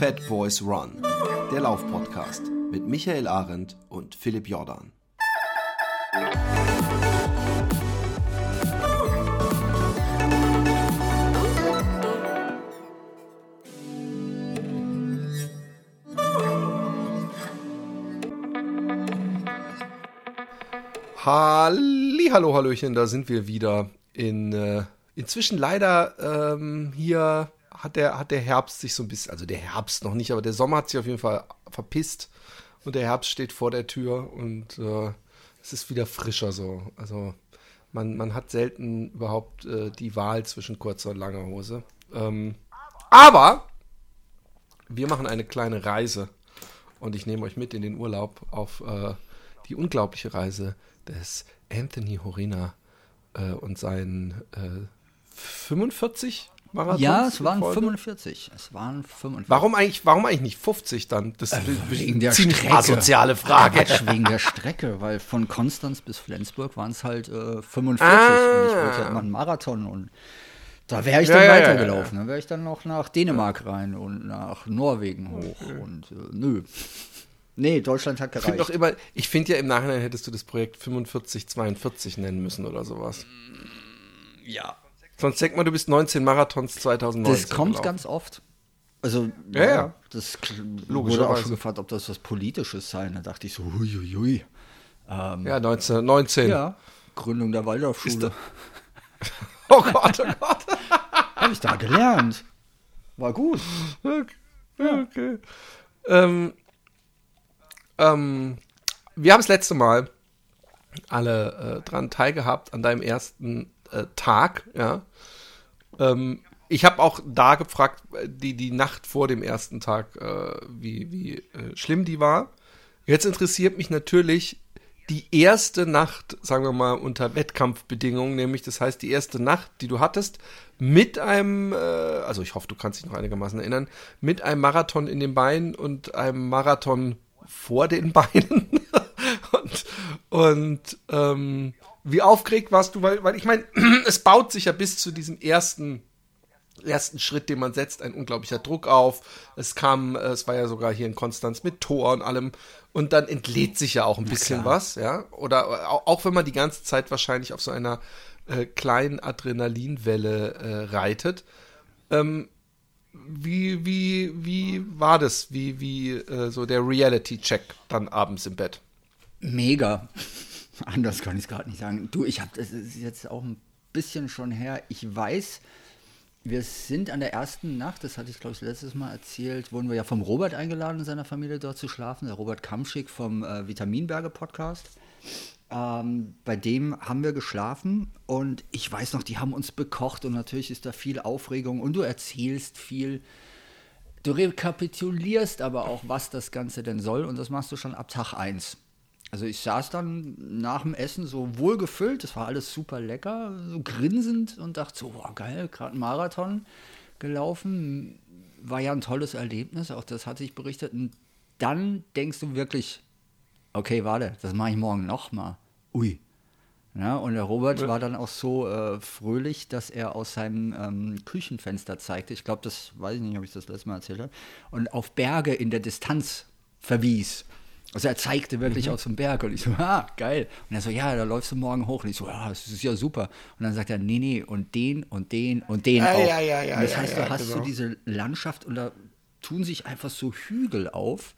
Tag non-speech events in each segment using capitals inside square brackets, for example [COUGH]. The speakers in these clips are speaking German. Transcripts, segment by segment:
Fat Boys Run, der Laufpodcast mit Michael Arendt und Philipp Jordan. Halli, hallo, hallöchen, da sind wir wieder in äh, inzwischen leider ähm, hier hat der, hat der Herbst sich so ein bisschen, also der Herbst noch nicht, aber der Sommer hat sich auf jeden Fall verpisst und der Herbst steht vor der Tür und äh, es ist wieder frischer so. Also man, man hat selten überhaupt äh, die Wahl zwischen kurzer und langer Hose. Ähm, aber wir machen eine kleine Reise und ich nehme euch mit in den Urlaub auf äh, die unglaubliche Reise des Anthony Horina äh, und seinen äh, 45 Marathons? Ja, es waren 45. Es waren 45. Warum eigentlich, warum eigentlich nicht 50 dann? Das ist äh, wegen der Strecke. asoziale Frage. wegen der Strecke, weil von Konstanz bis Flensburg waren es halt äh, 45 ah. und ich wollte ja immer einen Marathon und da wäre ich dann ja, weitergelaufen. Ja, Dann wäre ich dann noch nach Dänemark rein und nach Norwegen hoch und äh, nö. Nee, Deutschland hat gereicht. Ich finde immer, ich finde ja im Nachhinein hättest du das Projekt 4542 nennen müssen oder sowas. Ja. Sonst denkt man, du bist 19 Marathons 2019. Das kommt gelaufen. ganz oft. Also, ja, ja. das wurde auch schon gefragt, ob das was Politisches sei. Da dachte ich so, huiuiui. Ähm, ja, 19, 19. Ja, Gründung der Waldorfschule. [LAUGHS] oh Gott, oh Gott. [LAUGHS] Habe ich da gelernt. War gut. Okay. Ja. okay. Ähm, ähm, wir haben das letzte Mal alle äh, dran teilgehabt an deinem ersten äh, Tag, ja. Ähm, ich habe auch da gefragt, die, die Nacht vor dem ersten Tag, äh, wie, wie äh, schlimm die war. Jetzt interessiert mich natürlich die erste Nacht, sagen wir mal, unter Wettkampfbedingungen, nämlich das heißt die erste Nacht, die du hattest, mit einem, äh, also ich hoffe, du kannst dich noch einigermaßen erinnern, mit einem Marathon in den Beinen und einem Marathon vor den [LAUGHS] Beinen. und und ähm, wie aufgeregt warst du? Weil, weil ich meine, [CLEARS THROAT] es baut sich ja bis zu diesem ersten ersten Schritt, den man setzt, ein unglaublicher Druck auf. Es kam, es war ja sogar hier in Konstanz mit Tor und allem. Und dann entlädt sich ja auch ein bisschen was, ja. Oder auch wenn man die ganze Zeit wahrscheinlich auf so einer äh, kleinen Adrenalinwelle äh, reitet. Ähm, wie, wie, wie war das? Wie, wie äh, so der Reality-Check dann abends im Bett? Mega. [LAUGHS] Anders kann ich es gerade nicht sagen. Du, ich habe, das ist jetzt auch ein bisschen schon her. Ich weiß, wir sind an der ersten Nacht, das hatte ich glaube ich letztes Mal erzählt, wurden wir ja vom Robert eingeladen, in seiner Familie dort zu schlafen. Der Robert Kamschick vom äh, Vitaminberge Podcast. Ähm, bei dem haben wir geschlafen und ich weiß noch, die haben uns bekocht und natürlich ist da viel Aufregung und du erzählst viel. Du rekapitulierst aber auch, was das Ganze denn soll und das machst du schon ab Tag 1. Also ich saß dann nach dem Essen so wohlgefüllt, das war alles super lecker, so grinsend und dachte so, wow, geil, gerade ein Marathon gelaufen, war ja ein tolles Erlebnis, auch das hatte ich berichtet. Und dann denkst du wirklich, okay, warte, das mache ich morgen nochmal. Ui. Ja, und der Robert ja. war dann auch so äh, fröhlich, dass er aus seinem ähm, Küchenfenster zeigte. Ich glaube, das weiß ich nicht, ob ich das letzte Mal erzählt habe. Und auf Berge in der Distanz verwies. Also er zeigte wirklich mhm. aus dem Berg und ich so, [LAUGHS] ah, geil. Und er so, ja, da läufst du morgen hoch. Und ich so, ja, das ist ja super. Und dann sagt er, nee, nee, und den und den und den ja, auch. Ja, ja, ja, und das heißt, ja, du hast genau. so diese Landschaft und da tun sich einfach so Hügel auf.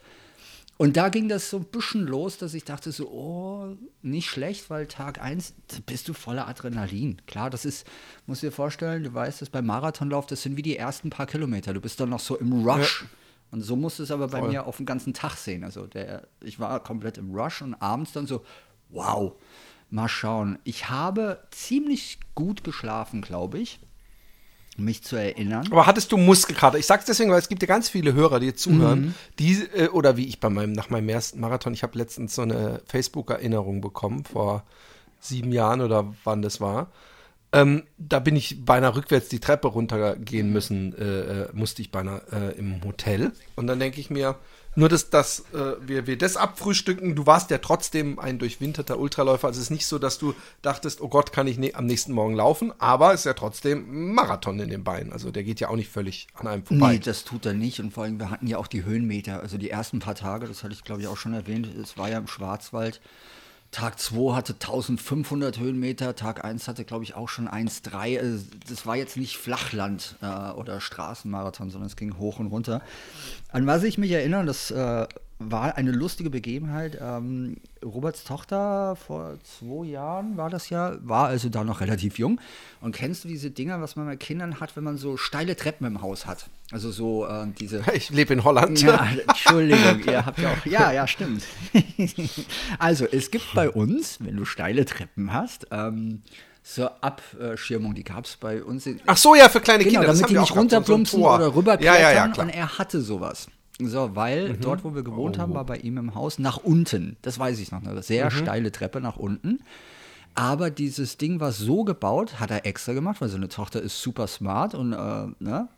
Und da ging das so ein bisschen los, dass ich dachte so, oh, nicht schlecht, weil Tag 1 bist du voller Adrenalin. Klar, das ist, musst du dir vorstellen, du weißt, dass beim Marathonlauf, das sind wie die ersten paar Kilometer. Du bist dann noch so im Rush. Ja. Und so musste es aber bei Voll. mir auf den ganzen Tag sehen. Also der, ich war komplett im Rush und abends dann so, wow, mal schauen. Ich habe ziemlich gut geschlafen, glaube ich mich zu erinnern. Aber hattest du Muskelkater? Ich sag's deswegen, weil es gibt ja ganz viele Hörer, die jetzt zuhören, mhm. die, äh, oder wie ich bei meinem, nach meinem ersten Marathon, ich habe letztens so eine Facebook-Erinnerung bekommen, vor sieben Jahren oder wann das war. Ähm, da bin ich beinahe rückwärts die Treppe runtergehen müssen, äh, äh, musste ich beinahe äh, im Hotel. Und dann denke ich mir, nur dass, dass äh, wir, wir das abfrühstücken, du warst ja trotzdem ein durchwinterter Ultraläufer. Also es ist nicht so, dass du dachtest, oh Gott, kann ich ne am nächsten Morgen laufen, aber es ist ja trotzdem Marathon in den Beinen. Also der geht ja auch nicht völlig an einem vorbei. Nee, das tut er nicht. Und vor allem, wir hatten ja auch die Höhenmeter. Also die ersten paar Tage, das hatte ich glaube ich auch schon erwähnt, es war ja im Schwarzwald. Tag 2 hatte 1500 Höhenmeter, Tag 1 hatte, glaube ich, auch schon 1,3. Also das war jetzt nicht Flachland äh, oder Straßenmarathon, sondern es ging hoch und runter. An was ich mich erinnere, das äh, war eine lustige Begebenheit. Ähm, Roberts Tochter vor zwei Jahren war das ja, war also da noch relativ jung. Und kennst du diese Dinger, was man bei Kindern hat, wenn man so steile Treppen im Haus hat? Also so äh, diese. [LAUGHS] Ich lebe in Holland. Ja, Entschuldigung, ihr habt ja auch. Ja, ja, stimmt. [LAUGHS] also es gibt bei uns, wenn du steile Treppen hast, ähm, so Abschirmung, die gab es bei uns. In, Ach so, ja, für kleine genau, Kinder. damit die nicht so runterplumpsen Tor. oder rüberklettern. Ja, ja, ja, und er hatte sowas. So, weil dort, wo wir gewohnt haben, Oh. war bei ihm im Haus nach unten. Das weiß ich noch. Eine sehr Mhm. steile Treppe nach unten. Aber dieses Ding war so gebaut, hat er extra gemacht, weil seine Tochter ist super smart und äh, ne?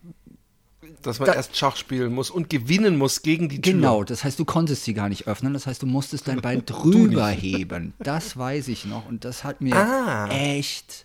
Dass man Da- erst Schach spielen muss und gewinnen muss gegen die Tür. Genau, das heißt, du konntest sie gar nicht öffnen. Das heißt, du musstest dein Bein [LAUGHS] drüber heben. Das weiß ich noch. Und das hat mir Ah. echt.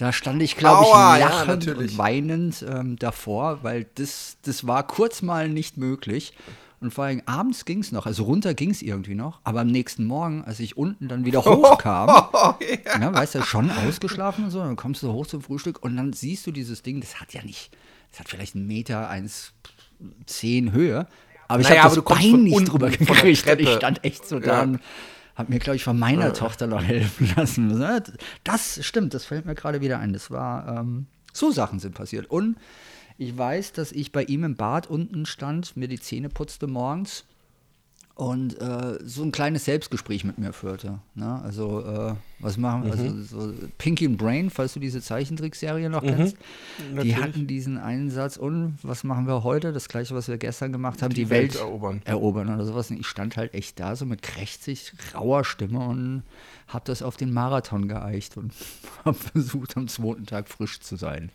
Da stand ich, glaube ich, ja, lachend natürlich. und weinend ähm, davor, weil das, das war kurz mal nicht möglich. Und vor allem abends ging es noch, also runter ging es irgendwie noch, aber am nächsten Morgen, als ich unten dann wieder [LAUGHS] hochkam, ja, weißt du, schon ausgeschlafen und so, dann kommst du hoch zum Frühstück und dann siehst du dieses Ding, das hat ja nicht, das hat vielleicht einen Meter, eins, zehn Höhe, aber ich Naja, habe das Bein nicht drüber gekriegt und ich stand echt so Ja. da und habe mir, glaube ich, von meiner Tochter noch [LAUGHS] helfen lassen. Das stimmt, das fällt mir gerade wieder ein. Das war, ähm, so Sachen sind passiert. Und ich weiß, dass ich bei ihm im Bad unten stand, mir die Zähne putzte morgens und äh, so ein kleines Selbstgespräch mit mir führte. Ne? Also, äh, was machen wir? Also, so Pinky and Brain, falls du diese Zeichentrickserie noch kennst, die natürlich. hatten diesen einen Satz. Und was machen wir heute? Das gleiche, was wir gestern gemacht haben: die, Die Welt, Welt erobern. erobern oder sowas. Und ich stand halt echt da, so mit krächzig, rauer Stimme und habe das auf den Marathon geeicht und [LAUGHS] habe versucht, am zweiten Tag frisch zu sein.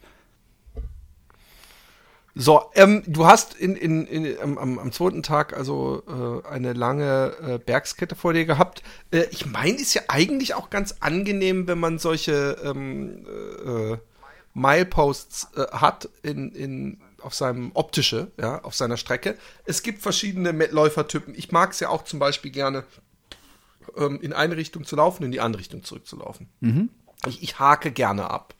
So, ähm, du hast in, in, in, am- am, am zweiten Tag also äh, eine lange äh, Bergskette vor dir gehabt. Äh, ich meine, ist ja eigentlich auch ganz angenehm, wenn man solche ähm, äh, Mileposts äh, hat in, in, auf seinem optische, ja, auf seiner Strecke. Es gibt verschiedene Läufertypen. Ich mag es ja auch zum Beispiel gerne, ähm, in eine Richtung zu laufen, in die andere Richtung zurückzulaufen. Ich, ich hake gerne ab.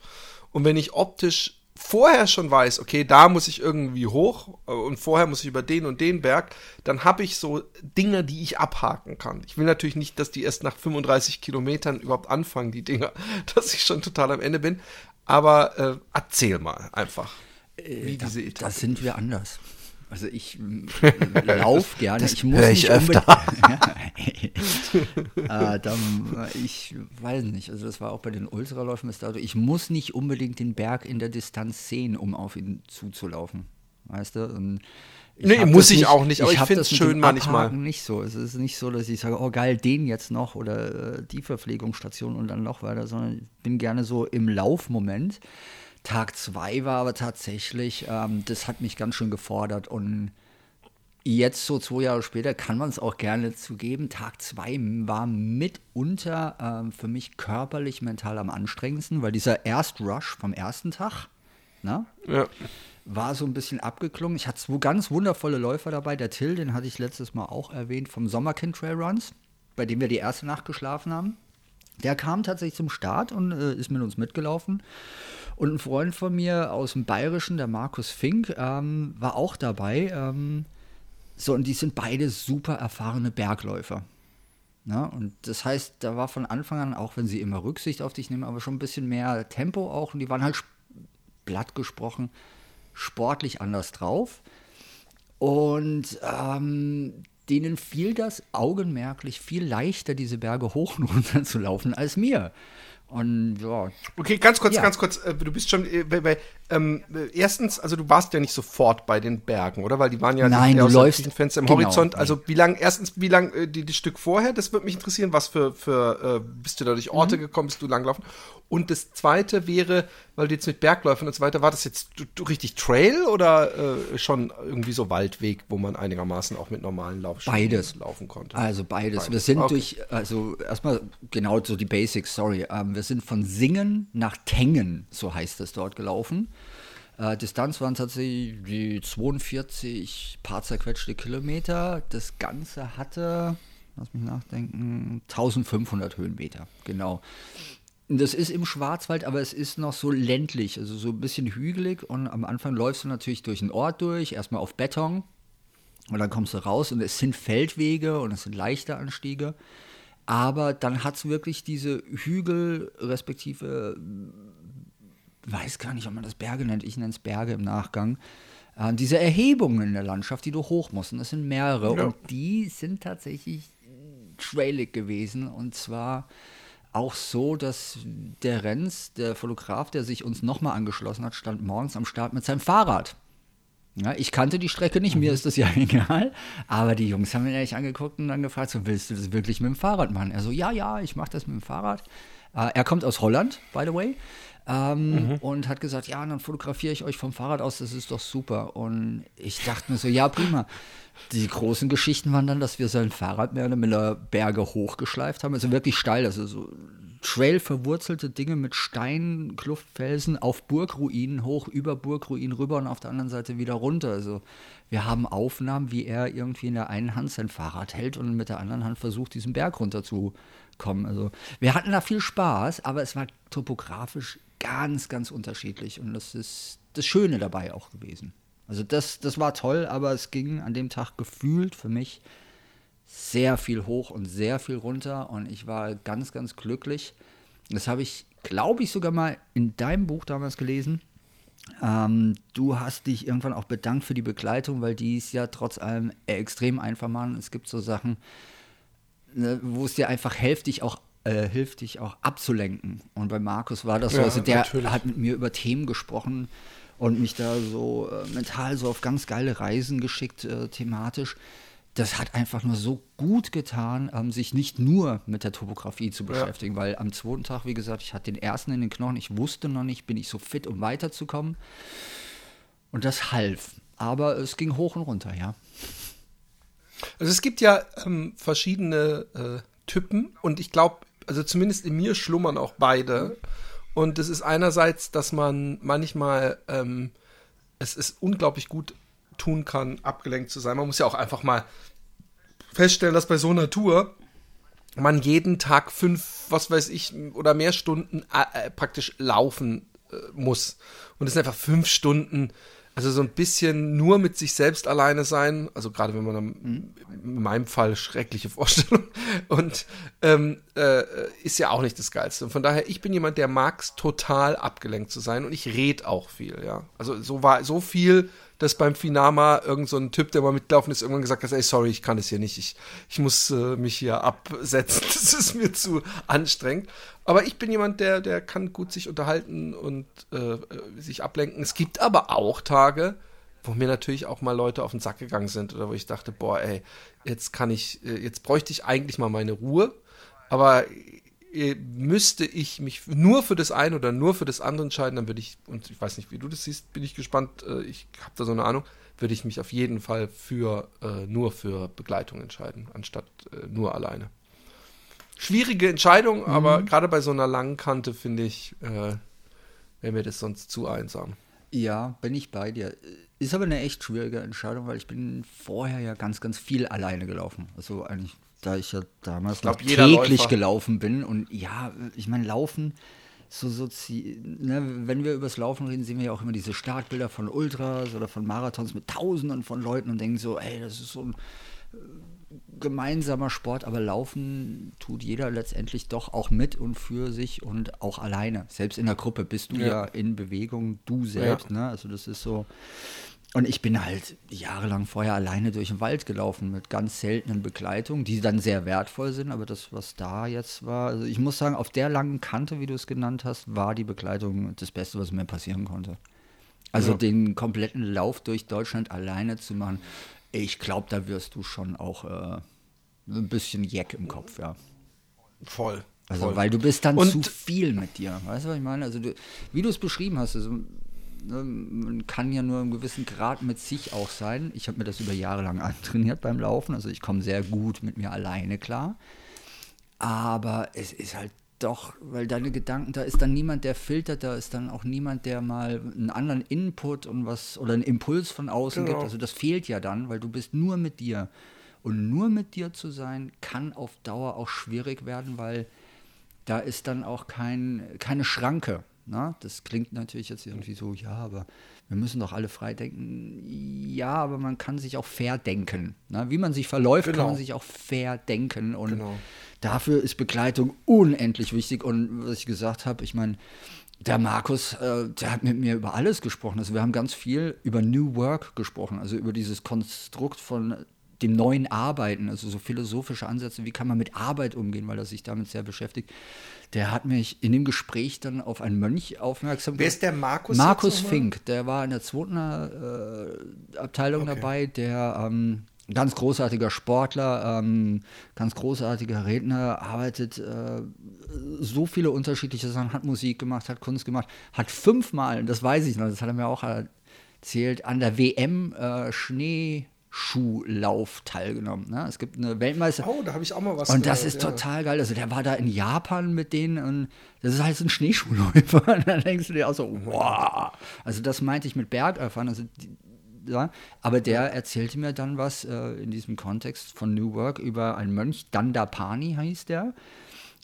Und wenn ich optisch vorher schon weiß, okay, da muss ich irgendwie hoch äh, und vorher muss ich über den und den Berg, dann habe ich so Dinge, die ich abhaken kann. Ich will natürlich nicht, dass die erst nach 35 Kilometern überhaupt anfangen, die Dinger, [LAUGHS] dass ich schon total am Ende bin. Aber äh, erzähl mal einfach, wie diese Da Etappe. sind wir anders. Also ich [LAUGHS] laufe gerne. ich muss hör ich nicht öfter. [LAUGHS] äh, dann, äh, ich weiß nicht. Also das war auch bei den Ultraläufen dato. Ich muss nicht unbedingt den Berg in der Distanz sehen, um auf ihn zuzulaufen. Weißt du? Und ich Nee, muss das ich auch nicht, aber ich find's das mit schön manchmal. Nicht so. Es ist nicht so, dass ich sage, oh geil, den jetzt noch oder äh, die Verpflegungsstation und dann noch weiter, sondern ich bin gerne so im Laufmoment. Tag zwei war aber tatsächlich, ähm, das hat mich ganz schön gefordert und jetzt so zwei Jahre später kann man es auch gerne zugeben. Tag zwei war mitunter ähm, für mich körperlich, mental am anstrengendsten, weil dieser Erstrush vom ersten Tag, ne, Ja. war so ein bisschen abgeklungen. Ich hatte zwei ganz wundervolle Läufer dabei. Der Till, den hatte ich letztes Mal auch erwähnt, vom Sommerkind Trail Runs, bei dem wir die erste Nacht geschlafen haben. Der kam tatsächlich zum Start und äh, ist mit uns mitgelaufen. Und ein Freund von mir aus dem Bayerischen, der Markus Fink, ähm, war auch dabei. Ähm, so, und die sind beide super erfahrene Bergläufer. Ja, und das heißt, da war von Anfang an, auch wenn sie immer Rücksicht auf dich nehmen, aber schon ein bisschen mehr Tempo auch. Und die waren halt blatt gesprochen sportlich anders drauf. Und ähm, denen fiel das augenmerklich viel leichter, diese Berge hoch und runter zu laufen, als mir. Und ja, Okay, ganz kurz, Ja. ganz kurz. äh, Du bist schon, äh, weil- weil ähm, erstens, also du warst ja nicht sofort bei den Bergen, oder? Weil die waren ja Nein, du läufst Fenster im genau, Horizont. Also wie lang, erstens, wie lang äh, die, die Stück vorher, das würde mich interessieren, was für, für äh, bist du da durch Orte mhm. gekommen, bist du langlaufen? Und das zweite wäre, weil du jetzt mit Bergläufern und so weiter, war das jetzt du, du richtig Trail oder äh, schon irgendwie so Waldweg, wo man einigermaßen auch mit normalen Laufschuhen beides. laufen konnte? Also beides. beides. Wir sind okay. durch, also erstmal genau so die Basics, sorry. Ähm, wir sind von Singen nach Tengen, so heißt es dort, gelaufen. Äh, Distanz waren tatsächlich die 42 paar zerquetschte Kilometer. Das Ganze hatte, lass mich nachdenken, 1500 Höhenmeter, genau. Das ist im Schwarzwald, aber es ist noch so ländlich, also so ein bisschen hügelig. Und am Anfang läufst du natürlich durch den Ort durch, erstmal auf Beton. Und dann kommst du raus und es sind Feldwege und es sind leichte Anstiege. Aber dann hat es wirklich diese Hügel, respektive, weiß gar nicht, ob man das Berge nennt, ich nenne es Berge im Nachgang. Äh, diese Erhebungen in der Landschaft, die du hoch musst. Und das sind mehrere. Ja. Und die sind tatsächlich trailig gewesen. Und zwar auch so, dass der Renz, der Fotograf, der sich uns nochmal angeschlossen hat, stand morgens am Start mit seinem Fahrrad. Ja, ich kannte die Strecke nicht, mir mhm. ist das ja [LAUGHS] egal. Aber die Jungs haben ihn ehrlich angeguckt und dann gefragt, so, willst du das wirklich mit dem Fahrrad machen? Er so, ja, ja, ich mache das mit dem Fahrrad. Äh, er kommt aus Holland, by the way. Ähm, mhm. Und hat gesagt, ja, dann fotografiere ich euch vom Fahrrad aus, das ist doch super. Und ich dachte mir so, ja, prima. Die großen Geschichten waren dann, dass wir sein Fahrrad mehr oder minder Berge hochgeschleift haben. Also wirklich steil, also so Trail verwurzelte Dinge mit Steinen, Kluftfelsen auf Burgruinen hoch, über Burgruinen rüber und auf der anderen Seite wieder runter. Also wir haben Aufnahmen, wie er irgendwie in der einen Hand sein Fahrrad hält und mit der anderen Hand versucht, diesen Berg runter zu kommen. Also wir hatten da viel Spaß, aber es war topografisch ganz, ganz unterschiedlich und das ist das Schöne dabei auch gewesen. Also das, das war toll, aber es ging an dem Tag gefühlt für mich sehr viel hoch und sehr viel runter und ich war ganz, ganz glücklich. Das habe ich, glaube ich, sogar mal in deinem Buch damals gelesen. Ähm, du hast dich irgendwann auch bedankt für die Begleitung, weil die ist ja trotz allem extrem einfach machen. Es gibt so Sachen, ne, wo es dir einfach hilft, dich auch äh, hilft, dich auch abzulenken. Und bei Markus war das so, also der natürlich. hat mit mir über Themen gesprochen und mich da so äh, mental so auf ganz geile Reisen geschickt, äh, thematisch. Das hat einfach nur so gut getan, ähm, sich nicht nur mit der Topografie zu beschäftigen, ja. weil am zweiten Tag, wie gesagt, ich hatte den ersten in den Knochen, ich wusste noch nicht, bin ich so fit, um weiterzukommen. Und das half. Aber es ging hoch und runter, ja. Also es gibt ja ähm, verschiedene äh, Typen und ich glaube, also zumindest in mir schlummern auch beide. Und das ist einerseits, dass man manchmal ähm, es ist unglaublich gut tun kann, abgelenkt zu sein. Man muss ja auch einfach mal feststellen, dass bei so einer Tour man jeden Tag fünf, was weiß ich, oder mehr Stunden äh, praktisch laufen äh, muss. Und es sind einfach fünf Stunden also so ein bisschen nur mit sich selbst alleine sein, also gerade wenn man mhm. in meinem Fall schreckliche [LAUGHS] Vorstellung und ähm, äh, ist ja auch nicht das Geilste. Und von daher, ich bin jemand, der mag es total abgelenkt zu sein und ich rede auch viel, ja. Also so war so viel, dass beim Finama irgend so ein Typ, der mal mitlaufen ist, irgendwann gesagt hat, ey, sorry, ich kann es hier nicht, ich, ich muss äh, mich hier absetzen, [LAUGHS] das ist mir zu anstrengend. Aber ich bin jemand, der, der kann gut sich unterhalten und äh, sich ablenken. Es gibt aber auch Tage, wo mir natürlich auch mal Leute auf den Sack gegangen sind oder wo ich dachte, boah, ey, jetzt kann ich, äh, jetzt bräuchte ich eigentlich mal meine Ruhe, aber äh, müsste ich mich nur für das eine oder nur für das andere entscheiden, dann würde ich, und ich weiß nicht, wie du das siehst, bin ich gespannt, äh, ich habe da so eine Ahnung, würde ich mich auf jeden Fall für nur für Begleitung entscheiden, anstatt nur alleine schwierige Entscheidung, mhm. aber gerade bei so einer langen Kante finde ich, äh, wäre mir das sonst zu einsam. Ja, bin ich bei dir. Ist aber eine echt schwierige Entscheidung, weil ich bin vorher ja ganz, ganz viel alleine gelaufen. Also eigentlich, da ich ja damals glaub, noch täglich Läufer. gelaufen bin und ja, ich meine, Laufen, so, so ne, wenn wir übers Laufen reden, sehen wir ja auch immer diese Startbilder von Ultras oder von Marathons mit Tausenden von Leuten und denken so, ey, das ist so ein gemeinsamer Sport, aber laufen tut jeder letztendlich doch auch mit und für sich und auch alleine. Selbst in der Gruppe bist du ja, ja in Bewegung, du selbst, ja. ne? Also das ist so. Und ich bin halt jahrelang vorher alleine durch den Wald gelaufen mit ganz seltenen Begleitungen, die dann sehr wertvoll sind, aber das, was da jetzt war, also ich muss sagen, auf der langen Kante, wie du es genannt hast, war die Begleitung das Beste, was mir passieren konnte. Also Ja. den kompletten Lauf durch Deutschland alleine zu machen, ich glaube, da wirst du schon auch äh, ein bisschen Jeck im Kopf, ja. Voll. Also, voll. weil du bist dann Und- zu viel mit dir. Weißt du, was ich meine? Also, du, wie du es beschrieben hast, also, man kann ja nur einen gewissen Grad mit sich auch sein. Ich habe mir das über Jahre lang [LAUGHS] antrainiert beim Laufen. Also, ich komme sehr gut mit mir alleine klar. Aber es ist halt doch, weil deine Gedanken, da ist dann niemand, der filtert, da ist dann auch niemand, der mal einen anderen Input und was oder einen Impuls von außen Genau. gibt. Also das fehlt ja dann, weil du bist nur mit dir. Und nur mit dir zu sein, kann auf Dauer auch schwierig werden, weil da ist dann auch kein, keine Schranke. Ne? Das klingt natürlich jetzt irgendwie so, ja, aber wir müssen doch alle frei denken. Ja, aber man kann sich auch fair denken. Ne? Wie man sich verläuft, Genau. kann man sich auch fair denken. Und Genau. dafür ist Begleitung unendlich wichtig. Und was ich gesagt habe, ich meine, der Markus, äh, der hat mit mir über alles gesprochen. Also wir haben ganz viel über New Work gesprochen, also über dieses Konstrukt von dem neuen Arbeiten, also so philosophische Ansätze, wie kann man mit Arbeit umgehen, weil er sich damit sehr beschäftigt. Der hat mich in dem Gespräch dann auf einen Mönch aufmerksam Wer ist der Markus? Markus? Fink, der war in der zweiten äh, Abteilung Okay. dabei, der ähm, ganz großartiger Sportler, ähm, ganz großartiger Redner, arbeitet äh, so viele unterschiedliche Sachen, hat Musik gemacht, hat Kunst gemacht, hat fünfmal, das weiß ich noch, das hat er mir auch erzählt, an der WM äh, Schneeschuhlauf teilgenommen. Ne? Es gibt eine Weltmeister. Oh, da habe ich auch mal was Und das gehört, ist ja. total geil. Also der war da in Japan mit denen und das ist halt so ein Schneeschuhläufer. [LAUGHS] Und dann denkst du dir auch so, wow. Also das meinte ich mit Bergerfahren. Also die, ja, aber der erzählte mir dann was äh, in diesem Kontext von New Work über einen Mönch, Dandapani heißt der.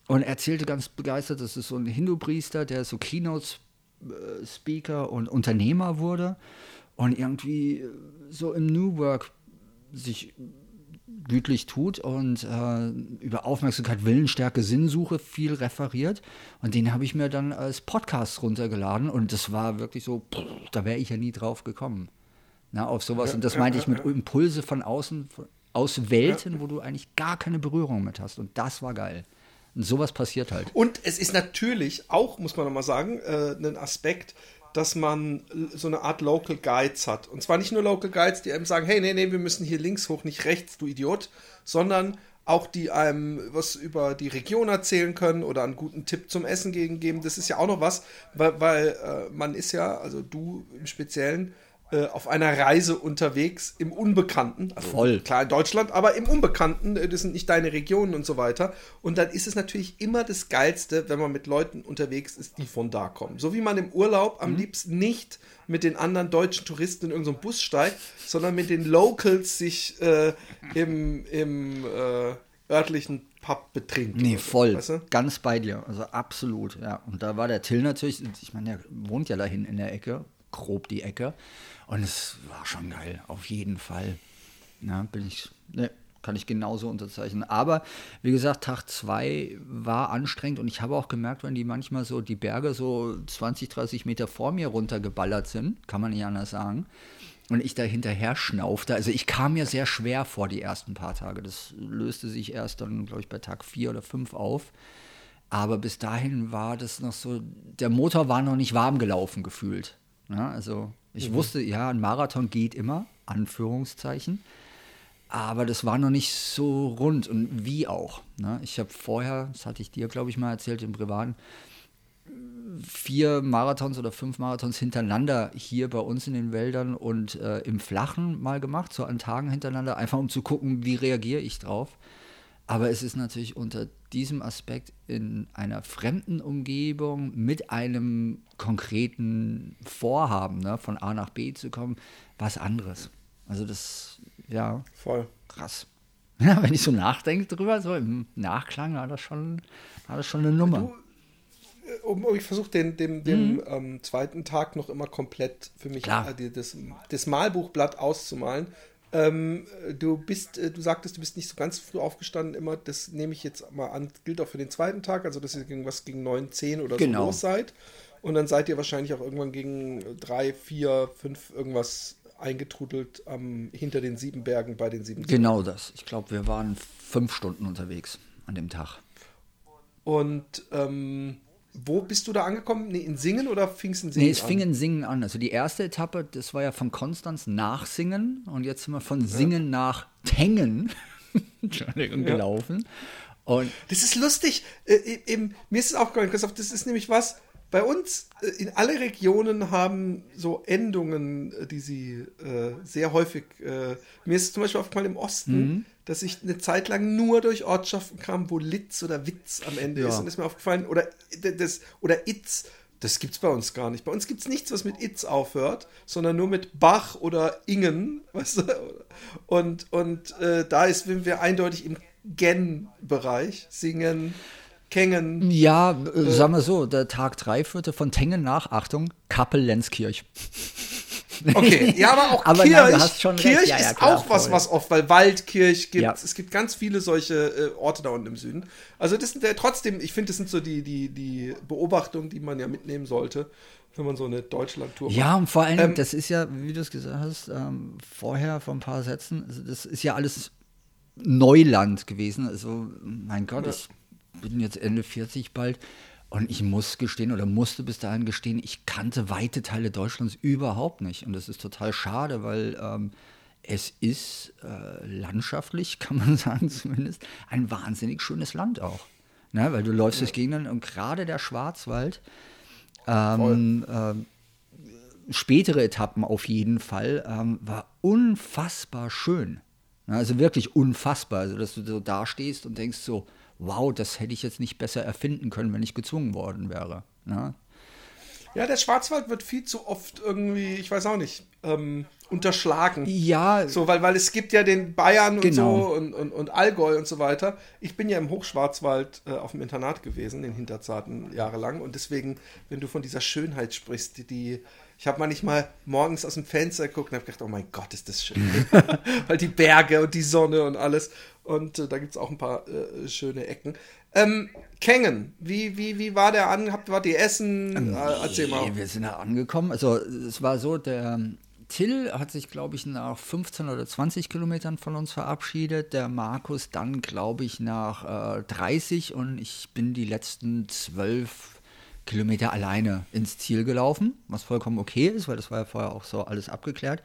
Und erzählte ganz begeistert, das ist so ein Hindu-Priester, der so Keynote-Speaker und Unternehmer wurde und irgendwie so im New Work sich gütlich tut und äh, über Aufmerksamkeit, Willensstärke, Sinnsuche viel referiert. Und den habe ich mir dann als Podcast runtergeladen und das war wirklich so, pff, da wäre ich ja nie drauf gekommen. Na, auf sowas. Und das meinte ich mit Impulse von außen, von, aus Welten, wo du eigentlich gar keine Berührung mit hast. Und das war geil. Und sowas passiert halt. Und es ist natürlich auch, muss man nochmal sagen, äh, ein Aspekt, dass man so eine Art Local Guides hat. Und zwar nicht nur Local Guides, die einem sagen, hey, nee, nee, wir müssen hier links hoch, nicht rechts, du Idiot, sondern auch die einem was über die Region erzählen können oder einen guten Tipp zum Essen geben. Das ist ja auch noch was, weil, weil äh, man ist ja, also du im Speziellen, äh, auf einer Reise unterwegs im Unbekannten. Also Voll. Klar in Deutschland, aber im Unbekannten, äh, das sind nicht deine Regionen und so weiter. Und dann ist es natürlich immer das Geilste, wenn man mit Leuten unterwegs ist, die von da kommen. So wie man im Urlaub Mhm. am liebsten nicht mit den anderen deutschen Touristen in irgendeinen Bus steigt, sondern mit den Locals sich äh, im, im äh, örtlichen Pub betrinkt. Nee, voll. Weißt du? Ganz bei dir. Also absolut, ja. Und da war der Till natürlich, ich meine, der wohnt ja dahin in der Ecke, grob die Ecke. Und es war schon geil, auf jeden Fall. Ja, bin ich, ne, kann ich genauso unterzeichnen. Aber wie gesagt, Tag zwei war anstrengend und ich habe auch gemerkt, wenn die manchmal so die Berge so 20, 30 Meter vor mir runtergeballert sind, kann man nicht anders sagen. Und ich da hinterher schnaufte. Also ich kam mir sehr schwer vor die ersten paar Tage. Das löste sich erst dann, glaube ich, bei Tag vier oder fünf auf. Aber bis dahin war das noch so, der Motor war noch nicht warm gelaufen gefühlt. Ja, also ich wusste, ja, ein Marathon geht immer, Anführungszeichen. Aber das war noch nicht so rund und wie auch. Ne? Ich habe vorher, das hatte ich dir, glaube ich, mal erzählt im Privaten, vier Marathons oder fünf Marathons hintereinander hier bei uns in den Wäldern und äh, im Flachen mal gemacht, so an Tagen hintereinander, einfach um zu gucken, wie reagiere ich drauf. Aber es ist natürlich unter diesem Aspekt in einer fremden Umgebung mit einem konkreten Vorhaben, ne, von A nach B zu kommen, was anderes. Also das, ja, Voll. krass. [LAUGHS] Ja, wenn ich so nachdenke drüber, so im Nachklang war das schon, war das schon eine Nummer. um, um, ich versuche den, den, den ähm, zweiten Tag noch immer komplett für mich äh, das, das Malbuchblatt auszumalen. Ähm, du bist, äh, du sagtest, du bist nicht so ganz früh aufgestanden immer. Das nehme ich jetzt mal an, gilt auch für den zweiten Tag, also dass ihr gegen was gegen 9, 10 oder Genau. so los seid. Und dann seid ihr wahrscheinlich auch irgendwann gegen 3, 4, 5 irgendwas eingetrudelt am, hinter den sieben Bergen bei den sieben Genau das. Ich glaube, wir waren fünf Stunden unterwegs an dem Tag. Und ähm, wo bist du da angekommen? Nee, in Singen oder fing es in Singen an? Nee, es fing in Singen an. Also die erste Etappe, das war ja von Konstanz nach Singen und jetzt sind wir von Singen ja. nach Tengen [LAUGHS] Entschuldigung, ja. gelaufen. Und das ist lustig. Äh, eben, mir ist es aufgefallen, Christoph, das ist nämlich was, bei uns äh, in alle Regionen haben so Endungen, äh, die sie äh, sehr häufig. Äh, mir ist zum Beispiel aufgefallen im Osten, mhm. dass ich eine Zeit lang nur durch Ortschaften kam, wo Litz oder Witz am Ende ja. ist. Und ist mir aufgefallen, oder das, oder Itz. Das gibt es bei uns gar nicht. Bei uns gibt es nichts, was mit Itz aufhört, sondern nur mit Bach oder Ingen. [LAUGHS] Weißt du? Und, und äh, da ist, sind wir eindeutig im Gen-Bereich. Singen, Kengen. Ja, äh, äh, sagen wir so, der Tag 3 führte von Tengen nach, Achtung, Kappel-Lenzkirch. [LAUGHS] Okay, ja, aber auch [LAUGHS] aber Kirch, nein, Kirch ja, ja, ist klar, auch was, voll. was oft, weil Waldkirch gibt, ja. es gibt ganz viele solche äh, Orte da unten im Süden. Also das sind ja trotzdem, ich finde, das sind so die, die, die Beobachtungen, die man ja mitnehmen sollte, wenn man so eine Deutschland-Tour macht. Ja, und vor allem, ähm, das ist ja, wie du es gesagt hast, ähm, vorher vor ein paar Sätzen, also das ist ja alles Neuland gewesen. Also, mein Gott, ich bin jetzt Ende 40 bald und ich muss gestehen oder musste bis dahin gestehen, ich kannte weite Teile Deutschlands überhaupt nicht. Und das ist total schade, weil ähm, es ist äh, landschaftlich, [LAUGHS] kann man sagen zumindest, ein wahnsinnig schönes Land auch. Ne? Weil du läufst ja. durch Gegenden und gerade der Schwarzwald, ähm, äh, spätere Etappen auf jeden Fall, ähm, war unfassbar schön. Ne? Also wirklich unfassbar. Also, dass du so dastehst und denkst so, wow, das hätte ich jetzt nicht besser erfinden können, wenn ich gezwungen worden wäre. Ne? Ja, der Schwarzwald wird viel zu oft irgendwie, ich weiß auch nicht, ähm, unterschlagen. Ja. So, weil, weil es gibt ja den Bayern und genau. so und, und, und Allgäu und so weiter. Ich bin ja im Hochschwarzwald äh, auf dem Internat gewesen, in Hinterzarten jahrelang. Und deswegen, wenn du von dieser Schönheit sprichst, die, die ich habe manchmal morgens aus dem Fenster geguckt und habe gedacht, oh mein Gott, ist das schön. [LAUGHS] [LAUGHS] Weil die Berge und die Sonne und alles. Und äh, da gibt es auch ein paar äh, schöne Ecken. Ähm, Kengen, wie, wie, wie war der an? Habt ihr Essen? Nee, äh, erzähl mal. Wir sind da angekommen. Also es war so, der Till hat sich, glaube ich, nach 15 oder 20 Kilometern von uns verabschiedet. Der Markus dann, glaube ich, nach äh, 30 und ich bin die letzten zwölf Kilometer alleine ins Ziel gelaufen, was vollkommen okay ist, weil das war ja vorher auch so alles abgeklärt.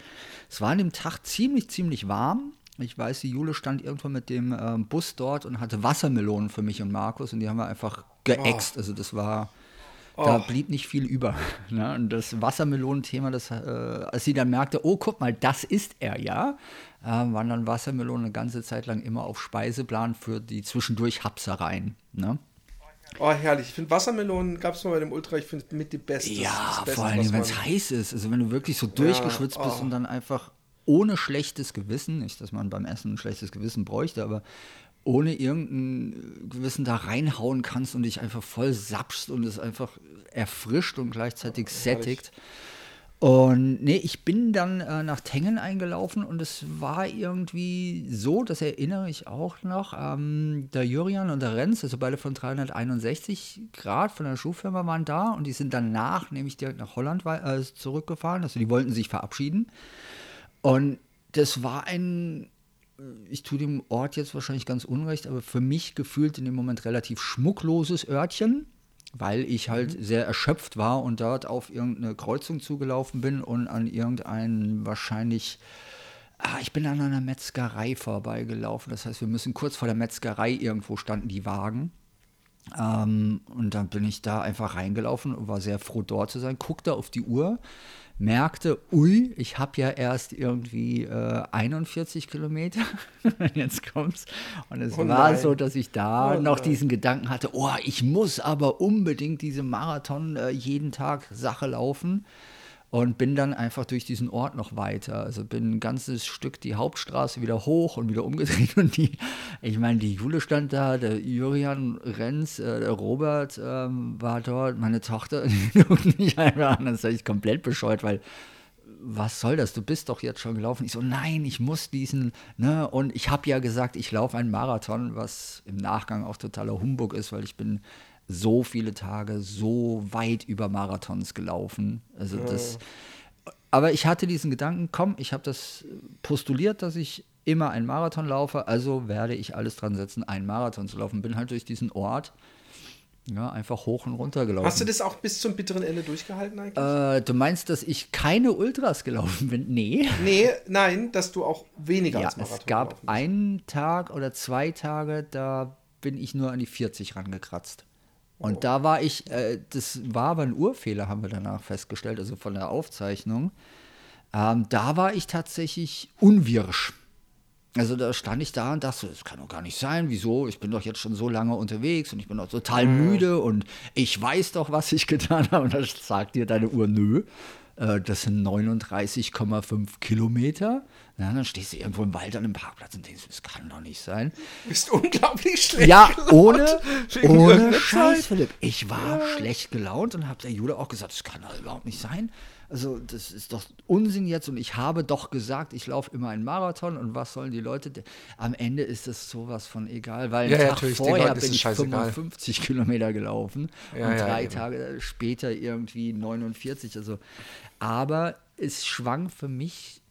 Es war an dem Tag ziemlich, ziemlich warm. Ich weiß, die Jule stand irgendwo mit dem äh, Bus dort und hatte Wassermelonen für mich und Markus und die haben wir einfach geäxt. Oh. Also das war, oh. da blieb nicht viel über. [LAUGHS] Ne? Und das Wassermelonenthema, das, äh, als sie dann merkte, oh, guck mal, das ist er ja, äh, waren dann Wassermelonen eine ganze Zeit lang immer auf Speiseplan für die zwischendurch Hapsereien. Ne? Oh, herrlich. Ich finde Wassermelonen gab es mal bei dem Ultra, ich finde mit die beste. Ja, Beste, vor allem, wenn es heiß ist. Also wenn du wirklich so durchgeschwitzt ja, oh. bist und dann einfach ohne schlechtes Gewissen, nicht, dass man beim Essen ein schlechtes Gewissen bräuchte, aber ohne irgendein Gewissen da reinhauen kannst und dich einfach voll sapschst und es einfach erfrischt und gleichzeitig sättigt. Und nee, ich bin dann äh, nach Tengen eingelaufen und es war irgendwie so, das erinnere ich auch noch, ähm, der Jurian und der Renz, also beide von 361 Grad von der Schuhfirma waren da und die sind danach nämlich direkt nach Holland äh, zurückgefahren, also die wollten sich verabschieden. Und das war ein, ich tue dem Ort jetzt wahrscheinlich ganz unrecht, aber für mich gefühlt in dem Moment relativ schmuckloses Örtchen weil ich halt mhm. sehr erschöpft war und dort auf irgendeine Kreuzung zugelaufen bin und an irgendeinen wahrscheinlich, ah, ich bin an einer Metzgerei vorbeigelaufen. Das heißt, wir müssen kurz vor der Metzgerei irgendwo standen die Wagen. Ähm, und dann bin ich da einfach reingelaufen und war sehr froh, dort zu sein. Guckte auf die Uhr, merkte, ui, ich habe ja erst irgendwie äh, 41 Kilometer. [LAUGHS] Jetzt kommt's. Und es oh war so, dass ich da oh noch diesen Gedanken hatte, oh, ich muss aber unbedingt diese Marathon äh, jeden Tag Sache laufen und bin dann einfach durch diesen Ort noch weiter. Also bin ein ganzes Stück die Hauptstraße wieder hoch und wieder umgedreht. [LAUGHS] Und die, ich meine, die Jule stand da, der Jurian Renz, äh, der Robert ähm, war dort, meine Tochter, [LAUGHS] mich einfach an, das ist ich komplett bescheuert, weil was soll das? Du bist doch jetzt schon gelaufen. Ich so, nein, ich muss diesen, ne? Und ich habe ja gesagt, ich laufe einen Marathon, was im Nachgang auch totaler Humbug ist, weil ich bin so viele Tage so weit über Marathons gelaufen. Also das. Aber ich hatte diesen Gedanken, komm, ich habe das postuliert, dass ich immer einen Marathon laufe, also werde ich alles dran setzen, einen Marathon zu laufen. Bin halt durch diesen Ort Ja, einfach hoch und runter gelaufen. Hast du das auch bis zum bitteren Ende durchgehalten eigentlich? Äh, du meinst, dass ich keine Ultras gelaufen bin? [LAUGHS] Nee. Nee, nein, dass du auch weniger Ja, als Marathon es gab einen Tag oder zwei Tage, da bin ich nur an die 40 rangekratzt. Und da war ich, äh, das war aber ein Urfehler, haben wir danach festgestellt, also von der Aufzeichnung. Ähm, da war ich tatsächlich unwirsch. Also da stand ich da und dachte, so, das kann doch gar nicht sein. Wieso? Ich bin doch jetzt schon so lange unterwegs und ich bin doch total müde und ich weiß doch, was ich [LAUGHS] getan habe. Und dann sagt dir deine Uhr, nö, äh, das sind 39,5 Kilometer. Ja, dann stehst du irgendwo im Wald an einem Parkplatz und denkst, das kann doch nicht sein. Du bist unglaublich schlecht. Ja, ohne, ohne Scheiß. Philipp. Ich war schlecht gelaunt und habe der Jude auch gesagt, das kann doch überhaupt nicht sein. Also das ist doch Unsinn jetzt und ich habe doch gesagt, ich laufe immer einen Marathon und was sollen die Leute? Am Ende ist es sowas von egal, weil Ja, ja, Tag vorher bin ich scheißegal. 55 Kilometer gelaufen Ja, und ja, drei eben. Tage später irgendwie 49. Also, aber es schwang für mich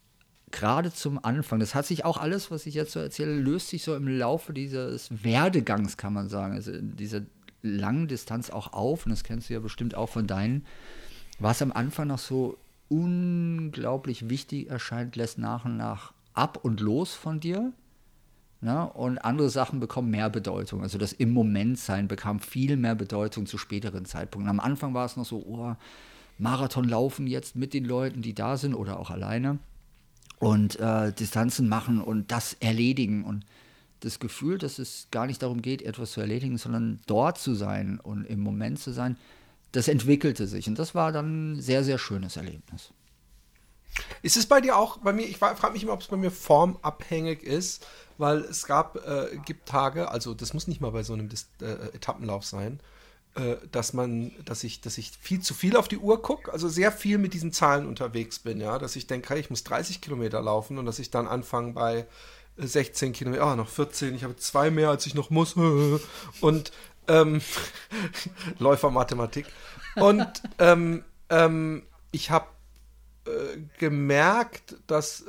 gerade zum Anfang, das hat sich auch alles, was ich jetzt so erzähle, löst sich so im Laufe dieses Werdegangs, kann man sagen, also dieser langen Distanz auch auf, und das kennst du ja bestimmt auch von deinen, was am Anfang noch so unglaublich wichtig erscheint, lässt nach und nach ab und los von dir. Ne? Und andere Sachen bekommen mehr Bedeutung. Also das im Moment sein bekam viel mehr Bedeutung zu späteren Zeitpunkten. Am Anfang war es noch so, oh, Marathon laufen jetzt mit den Leuten, die da sind oder auch alleine und äh, Distanzen machen und das erledigen und das Gefühl, dass es gar nicht darum geht, etwas zu erledigen, sondern dort zu sein und im Moment zu sein, das entwickelte sich und das war dann ein sehr, sehr schönes Erlebnis. Ist es bei dir auch, bei mir, ich frage mich immer, ob es bei mir formabhängig ist, weil es gab, äh, gibt Tage, also das muss nicht mal bei so einem Dis äh, Etappenlauf sein, dass man, dass ich, dass ich viel zu viel auf die Uhr gucke, also sehr viel mit diesen Zahlen unterwegs bin, ja, dass ich denke, hey, ich muss 30 Kilometer laufen und dass ich dann anfange bei äh, 16 Kilometer, ah, noch 14, ich habe zwei mehr, als ich noch muss. [LAUGHS] Und ähm, [LAUGHS] Läufermathematik und ähm, ähm, ich habe äh, gemerkt, dass äh,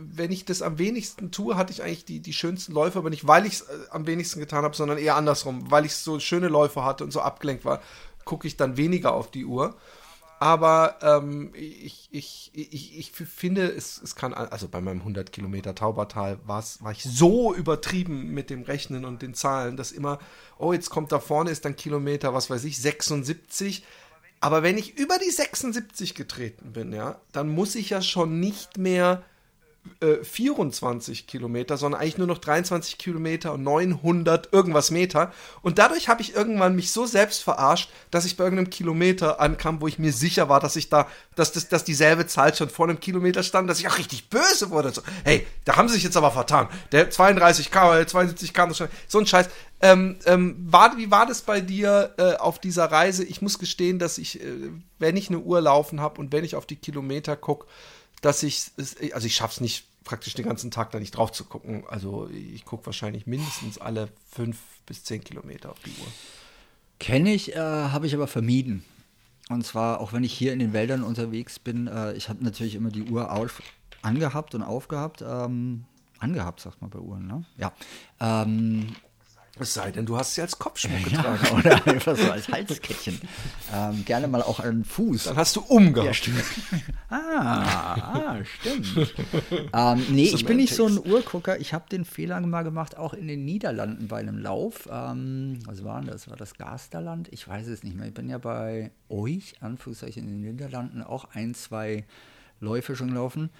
wenn ich das am wenigsten tue, hatte ich eigentlich die, die schönsten Läufe, aber nicht weil ich es äh, am wenigsten getan habe, sondern eher andersrum. Weil ich so schöne Läufe hatte und so abgelenkt war, gucke ich dann weniger auf die Uhr. Aber ähm, ich, ich, ich, ich finde, es, es kann, also bei meinem 100 Kilometer Taubertal war ich so übertrieben mit dem Rechnen und den Zahlen, dass immer, oh, jetzt kommt da vorne, ist dann Kilometer, was weiß ich, 76. Aber wenn ich über die 76 getreten bin, ja, dann muss ich ja schon nicht mehr äh, 24 Kilometer, sondern eigentlich nur noch 23 Kilometer und 900 irgendwas Meter. Und dadurch habe ich irgendwann mich so selbst verarscht, dass ich bei irgendeinem Kilometer ankam, wo ich mir sicher war, dass ich da, dass, das, dass dieselbe Zahl schon vor einem Kilometer stand, dass ich auch richtig böse wurde. So, hey, da haben sie sich jetzt aber vertan. Der 32 K, oder 72 K, so ein Scheiß. Ähm, ähm, war, wie war das bei dir äh, auf dieser Reise? Ich muss gestehen, dass ich, äh, wenn ich eine Uhr laufen habe und wenn ich auf die Kilometer gucke, dass ich, es- also ich schaffe es nicht, praktisch den ganzen Tag da nicht drauf zu gucken. Also ich gucke wahrscheinlich mindestens alle fünf bis zehn Kilometer auf die Uhr. Kenne ich, äh, habe ich aber vermieden. Und zwar, auch wenn ich hier in den Wäldern unterwegs bin, äh, ich habe natürlich immer die Uhr auf, angehabt und aufgehabt. Ähm, angehabt, sagt man bei Uhren, ne? Ja. Ähm, Es sei denn, du hast sie als Kopfschmuck ja getragen. [LAUGHS] oder einfach so als Halskettchen. ähm, gerne mal auch an den Fuß. Dann hast du umgehabt. Ja, stimmt. [LAUGHS] ah, ah, stimmt. [LAUGHS] ähm, nee, ich bin nicht so ein Uhrgucker. Ich habe den Fehler mal gemacht, auch in den Niederlanden bei einem Lauf. Ähm, was war denn das? War das Gasterland? Ich weiß es nicht mehr. Ich bin ja bei euch, Anführungszeichen, in den Niederlanden auch ein, zwei Läufe schon gelaufen.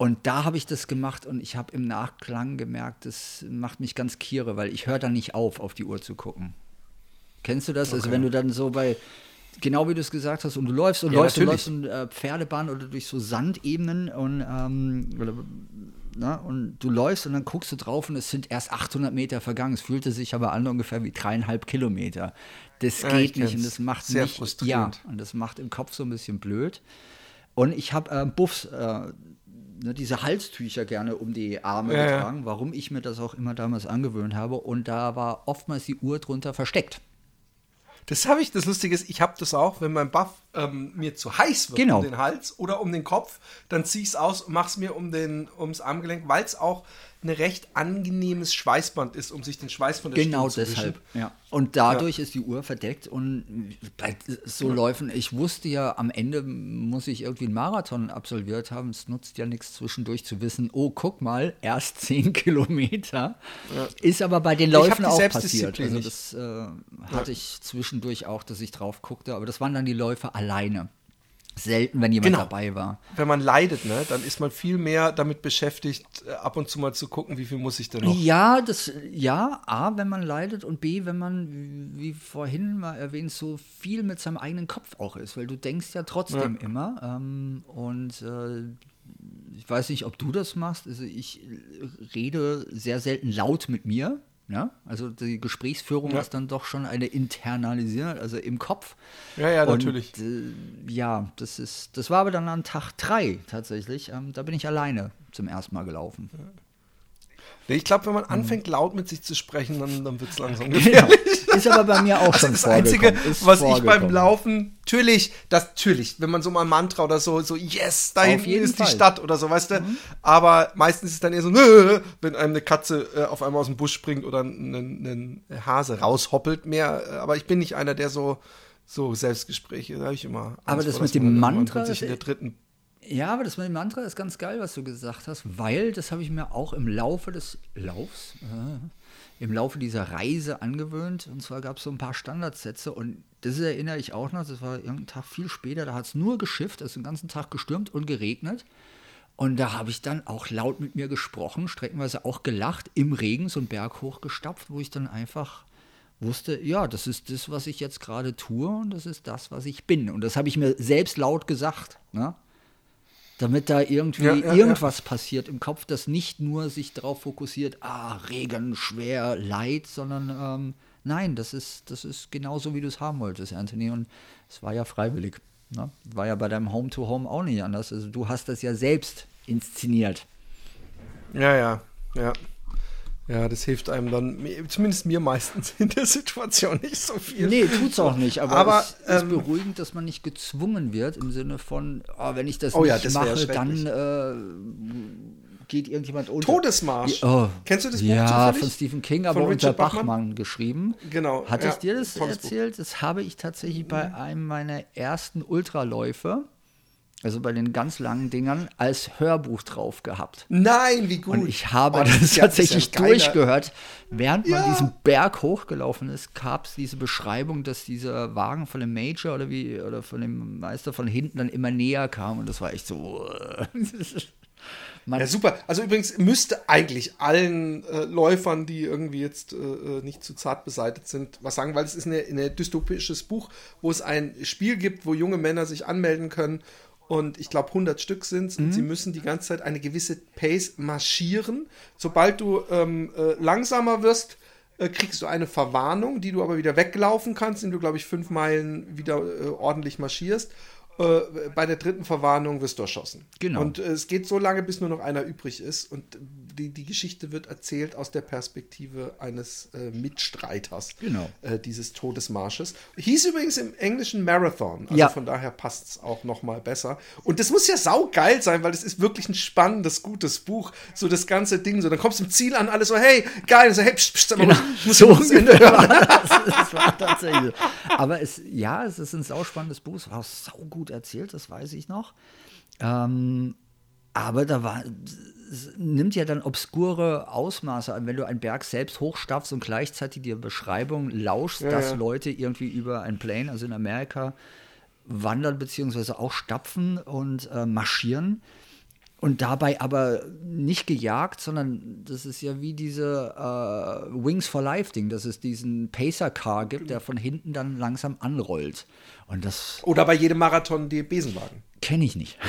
Und da habe ich das gemacht und ich habe im Nachklang gemerkt, das macht mich ganz kiere, weil ich höre dann nicht auf, auf die Uhr zu gucken. Kennst du das? Also Okay. wenn du dann so bei, genau wie du es gesagt hast, und du läufst und Ja, läufst natürlich. und läufst und äh, Pferdebahn oder durch so Sandebenen und, ähm, na, und du läufst und dann guckst du drauf und es sind erst 800 Meter vergangen. Es fühlte sich aber an ungefähr wie dreieinhalb Kilometer. Das Ja, geht nicht und das macht Sehr mich, ja, frustrierend. und das macht im Kopf so ein bisschen blöd. Und ich habe äh, Buffs, äh, ne, diese Halstücher gerne um die Arme Ja, getragen, warum ich mir das auch immer damals angewöhnt habe. Und da war oftmals die Uhr drunter versteckt. Das habe ich, das Lustige ist, ich habe das auch, wenn mein Buff ähm, mir zu heiß wird Genau. um den Hals oder um den Kopf, dann ziehe ich es aus und mache es mir um den, ums Armgelenk, weil es auch ein recht angenehmes Schweißband ist, um sich den Schweiß von der Genau Stirn zu deshalb. wischen. Ja. Und dadurch ist die Uhr verdeckt und bei so Läufen, ich wusste ja, am Ende muss ich irgendwie einen Marathon absolviert haben. Es nutzt ja nichts zwischendurch zu wissen, oh, guck mal, erst [LAUGHS] 10 Kilometer. Ist aber bei den Läufen auch passiert. Also das äh, hatte ich zwischendurch auch, dass ich drauf guckte, aber das waren dann die Läufe alleine. Selten, wenn jemand Genau. dabei war. Wenn man leidet, ne, dann ist man viel mehr damit beschäftigt, äh, ab und zu mal zu gucken, wie viel muss ich denn noch. Ja, das, ja, A, wenn man leidet und B, wenn man, wie vorhin mal erwähnt, so viel mit seinem eigenen Kopf auch ist, weil du denkst ja trotzdem immer. Ähm, und äh, ich weiß nicht, ob du das machst. Also ich rede sehr selten laut mit mir. Ja? Also die Gesprächsführung Ja. ist dann doch schon eine internalisierte, also im Kopf. Ja, ja, Und, natürlich. äh, ja, das ist, das war aber dann an Tag drei tatsächlich. Ähm, da bin ich alleine zum ersten Mal gelaufen. Nee, Ich glaube, wenn man anfängt, laut mit sich zu sprechen, dann, dann wird es langsam Genau. gefährlich. Ist aber bei mir auch schon Das Einzige. Ist was ich beim. Laufen, natürlich, das, natürlich, wenn man so mal ein Mantra oder so, so, yes, da hinten ist Fall. Mhm. die Stadt oder so, weißt du. Aber meistens ist es dann eher so, nö, wenn einem eine Katze äh, auf einmal aus dem Busch springt oder ein, ein, Hase raushoppelt mehr. äh, Aber ich bin nicht einer, der so, so Selbstgespräche, da habe ich immer. Angst Aber das vor, mit dem Mantra, sich in der äh, dritten Ja, aber das mit dem Mantra ist ganz geil, was du gesagt hast, weil das habe ich mir auch im Laufe des Laufs, äh, im Laufe dieser Reise angewöhnt. Und zwar gab es so ein paar Standardsätze und das erinnere ich auch noch. Das war irgendein Tag viel später, da hat es nur geschifft, es ist den ganzen Tag gestürmt und geregnet. Und da habe ich dann auch laut mit mir gesprochen, streckenweise auch gelacht, im Regen so einen Berg hochgestapft, wo ich dann einfach wusste, ja, das ist das, was ich jetzt gerade tue und das ist das, was ich bin. Und das habe ich mir selbst laut gesagt, ne? Damit da irgendwie Ja, ja, irgendwas passiert im Kopf, das nicht nur sich darauf fokussiert, ah, Regen, schwer, Leid, sondern ähm, nein, das ist, das ist genauso, wie du es haben wolltest, Anthony. Und es war ja freiwillig. Ne? War ja bei deinem Home-to-Home auch nicht anders. Also du hast das ja selbst inszeniert. Ja, ja, ja. Ja, das hilft einem dann, zumindest mir meistens in der Situation nicht so viel. Nee, tut's auch nicht, aber, Aber, es ist ähm, beruhigend, dass man nicht gezwungen wird im Sinne von, oh, wenn ich das Oh ja, nicht das ja mache, dann äh, geht irgendjemand unter. Todesmarsch. Oh, Kennst du das Buch Ja, zufällig? von Stephen King, aber Von unter Bachmann? Bachmann? geschrieben. Genau, Hatte ja, ich dir das tolles Buch. erzählt? Das habe ich tatsächlich bei einem meiner ersten Ultraläufe, also bei den ganz langen Dingern, als Hörbuch drauf gehabt. Nein, wie gut. Und ich habe Oh, das, ja- tatsächlich ja durchgehört. Während man Ja. diesen Berg hochgelaufen ist, gab es diese Beschreibung, dass dieser Wagen von dem Major oder wie oder von dem Meister von hinten dann immer näher kam und das war echt so. [LAUGHS] man, Ja, super. Also übrigens müsste eigentlich allen äh, Läufern, die irgendwie jetzt äh, äh, nicht zu zart beseitigt sind, was sagen, weil es ist ein dystopisches Buch, wo es ein Spiel gibt, wo junge Männer sich anmelden können und ich glaube 100 Stück sind und sie müssen die ganze Zeit eine gewisse Pace marschieren. Sobald du ähm, äh, langsamer wirst, äh, kriegst du eine Verwarnung, die du aber wieder weglaufen kannst, indem du, glaube ich, fünf Meilen wieder äh, ordentlich marschierst. Äh, bei der dritten Verwarnung wirst du erschossen. Genau. Und äh, es geht so lange, bis nur noch einer übrig ist. Und die, die Geschichte wird erzählt aus der Perspektive eines äh, Mitstreiters Genau. äh, dieses Todesmarsches. Hieß übrigens im Englischen Marathon. Also Ja. von daher passt es auch noch mal besser. Und das muss ja saugeil sein, weil das ist wirklich ein spannendes, gutes Buch. So das ganze Ding. So, dann kommst du im Ziel an, alles so, hey, geil. So, hey, pst, pst, sag mal, Genau. muss So [LAUGHS] das Ende hören. war das. Das war tatsächlich. Aber es, ja, es ist ein sauspannendes Buch. Es war auch saugut erzählt, das weiß ich noch. Ähm, aber da war, nimmt ja dann obskure Ausmaße an, wenn du einen Berg selbst hochstaffst und gleichzeitig die Beschreibung lauschst, Ja, dass ja. Leute irgendwie über ein Plane, also in Amerika, wandern beziehungsweise auch stapfen und äh, marschieren. Und dabei aber nicht gejagt, sondern das ist ja wie diese äh, Wings for Life Ding, dass es diesen Pacer-Car gibt, der von hinten dann langsam anrollt. Und das Oder bei jedem Marathon die Besenwagen. kenne ich nicht. [LAUGHS]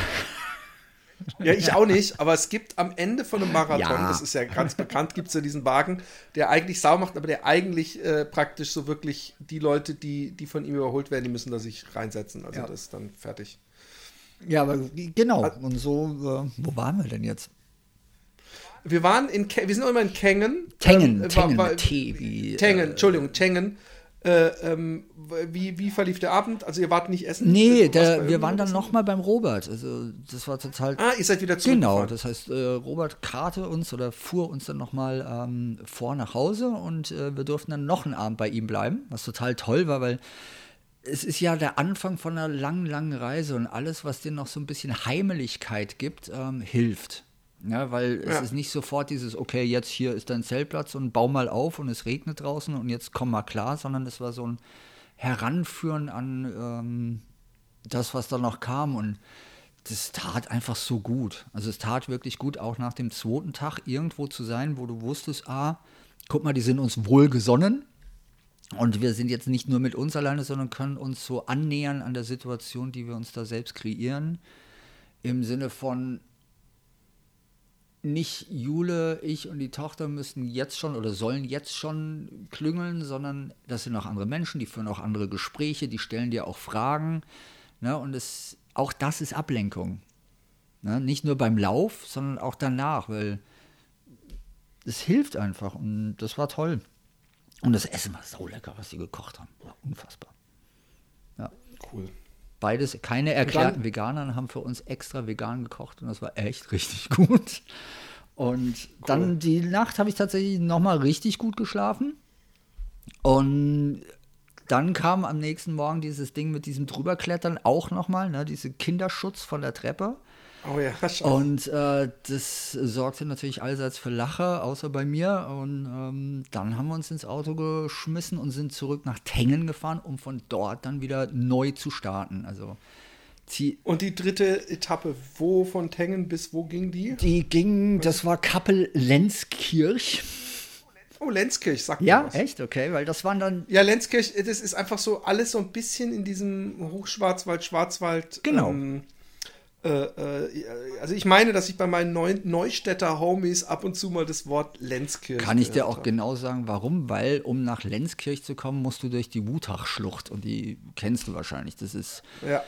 [LAUGHS] Ja, ich auch nicht, aber es gibt am Ende von einem Marathon, Ja. das ist ja ganz bekannt, gibt es ja diesen Wagen, der eigentlich Sau macht, aber der eigentlich äh, praktisch so wirklich die Leute, die, die von ihm überholt werden, die müssen da sich reinsetzen. Also Ja. das ist dann fertig. Ja, aber genau. Und so, äh, wo waren wir denn jetzt? Wir waren in, Ke wir sind auch immer in Kengen. Tengen, Ähm, Tengen war- war- T wie. Tengen, äh, Entschuldigung, Tengen. Äh, ähm, wie, wie verlief der Abend? Also ihr wart nicht essen? Nee, der, wir waren dann nochmal beim Robert. Also das war total. Ah, ihr seid wieder zurück. Genau, das heißt, äh, Robert karte uns oder fuhr uns dann nochmal ähm, vor nach Hause und äh, wir durften dann noch einen Abend bei ihm bleiben, was total toll war, weil es ist ja der Anfang von einer langen, langen Reise und alles, was dir noch so ein bisschen Heimeligkeit gibt, ähm, hilft. Ja, weil ja. es ist nicht sofort dieses, okay, jetzt hier ist dein Zeltplatz und bau mal auf und es regnet draußen und jetzt komm mal klar, sondern es war so ein Heranführen an ähm, das, was da noch kam und das tat einfach so gut. Also es tat wirklich gut, auch nach dem zweiten Tag irgendwo zu sein, wo du wusstest, ah, guck mal, die sind uns wohlgesonnen und wir sind jetzt nicht nur mit uns alleine, sondern können uns so annähern an der Situation, die wir uns da selbst kreieren. Im Sinne von, nicht Jule, ich und die Tochter müssen jetzt schon oder sollen jetzt schon klüngeln, sondern das sind auch andere Menschen, die führen auch andere Gespräche, die stellen dir auch Fragen. Ne? Und es, auch das ist Ablenkung. Ne? Nicht nur beim Lauf, sondern auch danach, weil es hilft einfach und das war toll. Und das Essen war so lecker, was sie gekocht haben. War unfassbar. Ja. Cool. Beides, keine erklärten Veganer haben für uns extra vegan gekocht und das war echt richtig [LAUGHS] gut. Und cool. dann die Nacht habe ich tatsächlich nochmal richtig gut geschlafen. Und dann kam am nächsten Morgen dieses Ding mit diesem Drüberklettern auch nochmal, ne, diese Kinderschutz von der Treppe. Oh ja. [LAUGHS] Und äh, das sorgte natürlich allseits für Lache, außer bei mir. Und ähm, dann haben wir uns ins Auto geschmissen und sind zurück nach Tengen gefahren, um von dort dann wieder neu zu starten. Also und die dritte Etappe, wo von Tengen bis wo ging die? Die ging, das war Kappel-Lenzkirch. Oh, Lenzkirch, sagt Ja, echt? Okay, weil das waren dann. Ja, Lenzkirch, das ist einfach so alles so ein bisschen in diesem Hochschwarzwald, Schwarzwald. Genau. Ähm, äh, äh, also ich meine, dass ich bei meinen Neu Neustädter Homies ab und zu mal das Wort Lenzkirch. Kann ich dir auch habe. genau sagen, warum? Weil um nach Lenzkirch zu kommen, musst du durch die Wutachschlucht und die kennst du wahrscheinlich. Das ist. Ja.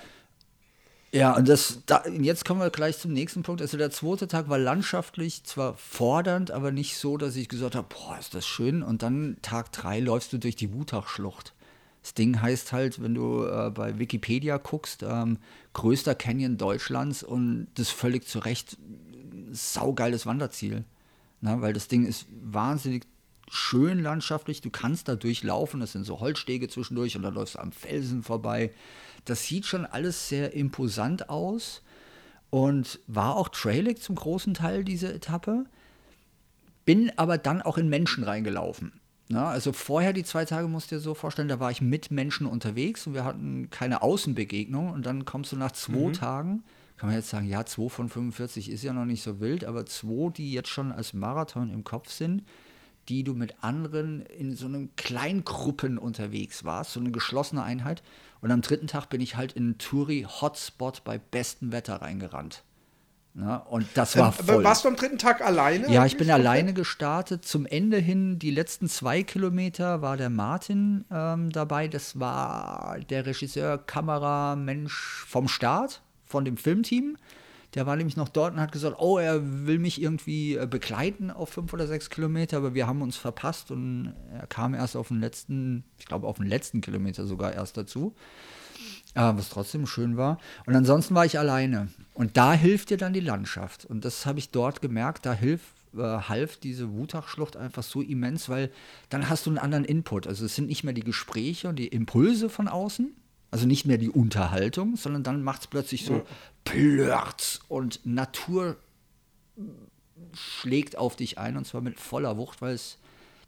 Ja, und das, da, jetzt kommen wir gleich zum nächsten Punkt. Also der zweite Tag war landschaftlich zwar fordernd, aber nicht so, dass ich gesagt habe, boah, ist das schön. Und dann Tag drei läufst du durch die Wutachschlucht. Das Ding heißt halt, wenn du äh, bei Wikipedia guckst, ähm, größter Canyon Deutschlands und das völlig zu Recht saugeiles Wanderziel. Na, weil das Ding ist wahnsinnig schön landschaftlich. Du kannst da durchlaufen, das sind so Holzstege zwischendurch und dann läufst du am Felsen vorbei. Das sieht schon alles sehr imposant aus und war auch trailig zum großen Teil diese Etappe. Bin aber dann auch in Menschen reingelaufen. Na, also vorher die zwei Tage musst du dir so vorstellen, da war ich mit Menschen unterwegs und wir hatten keine Außenbegegnung und dann kommst du nach zwei mhm. Tagen, kann man jetzt sagen, ja, zwei von 45 ist ja noch nicht so wild, aber zwei, die jetzt schon als Marathon im Kopf sind, die du mit anderen in so einem Kleingruppen unterwegs warst, so eine geschlossene Einheit. Und am dritten Tag bin ich halt in einen Touri-Hotspot bei bestem Wetter reingerannt. Ja, und das war ähm, voll. Warst du am dritten Tag alleine? Ja, ich bin alleine gestartet. Zum Ende hin, die letzten zwei Kilometer, war der Martin ähm, dabei. Das war der Regisseur, Kameramensch vom Start, von dem Filmteam. Der war nämlich noch dort und hat gesagt, oh, er will mich irgendwie äh, begleiten auf fünf oder sechs Kilometer, aber wir haben uns verpasst und er kam erst auf den letzten, ich glaube auf den letzten Kilometer sogar erst dazu. Ja, was trotzdem schön war. Und ansonsten war ich alleine. Und da hilft dir dann die Landschaft. Und das habe ich dort gemerkt. Da hilft, äh, half diese Wutachschlucht einfach so immens, weil dann hast du einen anderen Input. Also es sind nicht mehr die Gespräche und die Impulse von außen, also nicht mehr die Unterhaltung, sondern dann macht es plötzlich so Plörz und Natur schlägt auf dich ein und zwar mit voller Wucht, weil es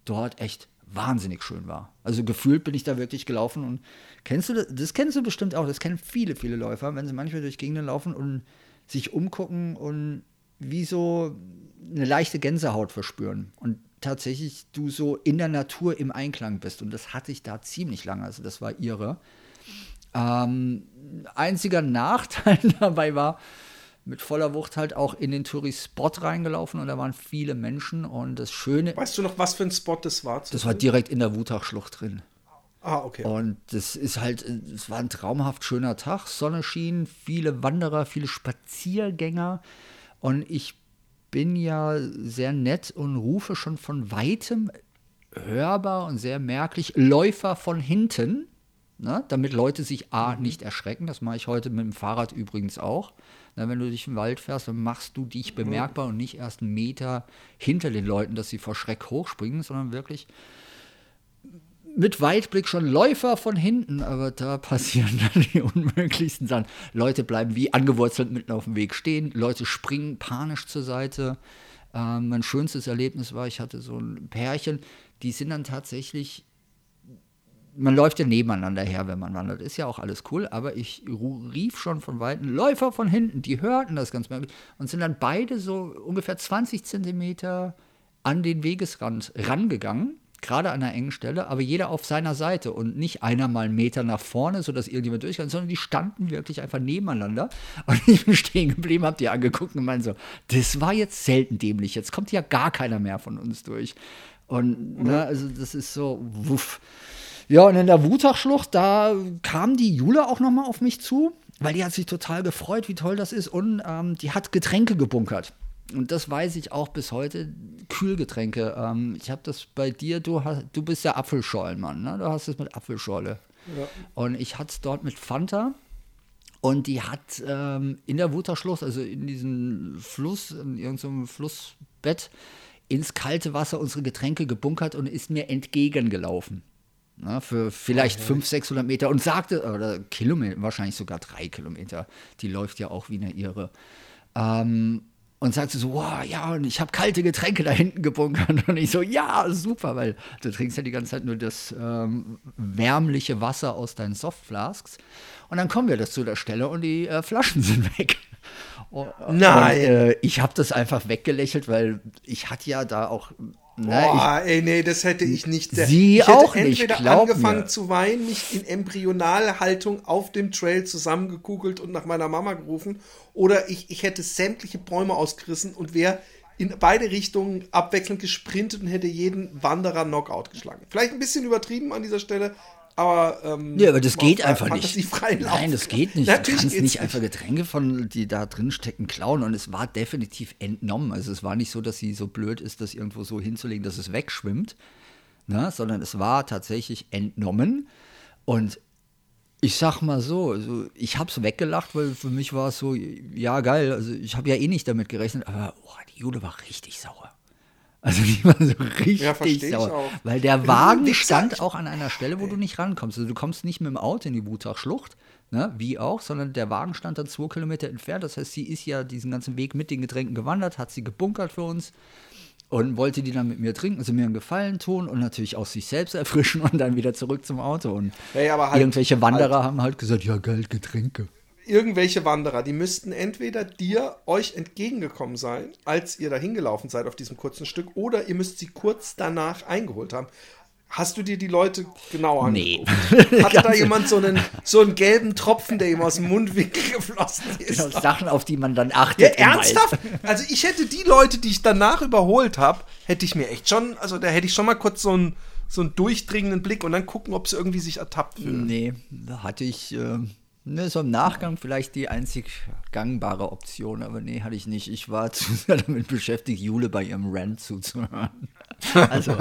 dort echt wahnsinnig schön war. Also gefühlt bin ich da wirklich gelaufen und kennst du das? Das kennst du bestimmt auch. Das kennen viele, viele Läufer, wenn sie manchmal durch Gegenden laufen und sich umgucken und wie so eine leichte Gänsehaut verspüren und tatsächlich du so in der Natur im Einklang bist. Und das hatte ich da ziemlich lange. Also das war ihre. Ähm, einziger Nachteil [LAUGHS] dabei war, mit voller Wucht halt auch in den Touri-Spot reingelaufen und da waren viele Menschen und das Schöne. Weißt du noch, was für ein Spot das war? Das war direkt in der Wutachschlucht drin. Ah, okay. Und das ist halt, es war ein traumhaft schöner Tag, Sonne schien, viele Wanderer, viele Spaziergänger und ich bin ja sehr nett und rufe schon von weitem hörbar und sehr merklich. Läufer von hinten, ne, damit Leute sich A nicht erschrecken. Das mache ich heute mit dem Fahrrad übrigens auch. Na, wenn du durch den Wald fährst, dann machst du dich bemerkbar und nicht erst einen Meter hinter den Leuten, dass sie vor Schreck hochspringen, sondern wirklich mit Weitblick schon Läufer von hinten, aber da passieren [LAUGHS] dann die unmöglichsten Sachen. Leute bleiben wie angewurzelt mitten auf dem Weg stehen, Leute springen panisch zur Seite. Ähm, mein schönstes Erlebnis war, ich hatte so ein Pärchen, die sind dann tatsächlich, man läuft ja nebeneinander her, wenn man wandert, ist ja auch alles cool, aber ich rief schon von Weitem, Läufer von hinten, die hörten das ganz merklich und sind dann beide so ungefähr 20 Zentimeter an den Wegesrand rangegangen gerade an einer engen Stelle, aber jeder auf seiner Seite und nicht einer mal einen Meter nach vorne, sodass irgendjemand durch kann, sondern die standen wirklich einfach nebeneinander. Und [LAUGHS] ich bin stehen geblieben, hab die angeguckt und meinte so, das war jetzt selten dämlich, jetzt kommt ja gar keiner mehr von uns durch. Und ne, also das ist so, wuff. Ja, und in der Wutachschlucht, da kam die Jule auch nochmal auf mich zu, weil die hat sich total gefreut, wie toll das ist. Und ähm, die hat Getränke gebunkert und das weiß ich auch bis heute, Kühlgetränke. Ähm, ich habe das bei dir, du, hast, du bist der Apfelschorlenmann, ne? du hast es mit Apfelschorle. Ja. Und ich hatte es dort mit Fanta. Und die hat ähm, in der Wutterschluss, also in diesem Fluss, in irgendeinem Flussbett, ins kalte Wasser unsere Getränke gebunkert und ist mir entgegengelaufen. Na, für vielleicht okay. 500, 600 Meter und sagte, oder Kilometer, wahrscheinlich sogar drei Kilometer, die läuft ja auch wie eine Irre. Ähm, und sagte so, wow, ja, und ich habe kalte Getränke da hinten gebunkert. [LAUGHS] Und ich so, ja, super, weil du trinkst ja die ganze Zeit nur das ähm, wärmliche Wasser aus deinen Softflasks. Und dann kommen wir das zu der Stelle und die äh, Flaschen [LAUGHS] sind weg. Und, Nein. Und, äh, ich habe das einfach weggelächelt, weil ich hatte ja da auch na, Boah, ich, ey, nee, das hätte ich nicht. Sie ich auch hätte nicht. entweder angefangen mir. zu weinen, mich in Embryonalhaltung auf dem Trail zusammengekugelt und nach meiner Mama gerufen, oder ich, ich hätte sämtliche Bäume ausgerissen und wäre in beide Richtungen abwechselnd gesprintet und hätte jeden Wanderer Knockout geschlagen. Vielleicht ein bisschen übertrieben an dieser Stelle, aber, ähm, ja, aber das geht einfach nicht. Nein, das geht nicht. Natürlich du kannst nicht einfach Getränke von, die da drin stecken, klauen. Und es war definitiv entnommen. Also es war nicht so, dass sie so blöd ist, das irgendwo so hinzulegen, dass es wegschwimmt. Ne? Sondern es war tatsächlich entnommen. Und ich sag mal so, also ich hab's weggelacht, weil für mich war es so, ja geil, also ich habe ja eh nicht damit gerechnet, aber oh, die Jude war richtig sauer. Also die war so richtig ja, sauer. Weil der Wagen stand auch an einer Stelle, wo du nicht rankommst. Also du kommst nicht mit dem Auto in die Wutachschlucht, ne, wie auch, sondern der Wagen stand dann zwei Kilometer entfernt. Das heißt, sie ist ja diesen ganzen Weg mit den Getränken gewandert, hat sie gebunkert für uns und wollte die dann mit mir trinken, also mir einen Gefallen tun und natürlich auch sich selbst erfrischen [LAUGHS] und dann wieder zurück zum Auto. Und hey, halt, irgendwelche Wanderer halt, haben halt gesagt, ja, Geld, Getränke irgendwelche Wanderer, die müssten entweder dir euch entgegengekommen sein, als ihr da hingelaufen seid auf diesem kurzen Stück, oder ihr müsst sie kurz danach eingeholt haben. Hast du dir die Leute genau angeguckt? [LAUGHS] Nee. Hatte da jemand so einen, so einen gelben Tropfen, der ihm aus dem Mundwinkel [LAUGHS] geflossen ist? Genau, Sachen, auf die man dann achtet. Ja, ernsthaft? Also ich hätte die Leute, die ich danach überholt habe, hätte ich mir echt schon, also da hätte ich schon mal kurz so einen, so einen durchdringenden Blick und dann gucken, ob sie irgendwie sich ertappt fühlen. Nee, da hatte ich. Äh Ne, so im Nachgang vielleicht die einzig gangbare Option, aber nee, hatte ich nicht. Ich war [LAUGHS] zu sehr damit beschäftigt, Jule bei ihrem Rant zuzuhören. [LAUGHS] Also,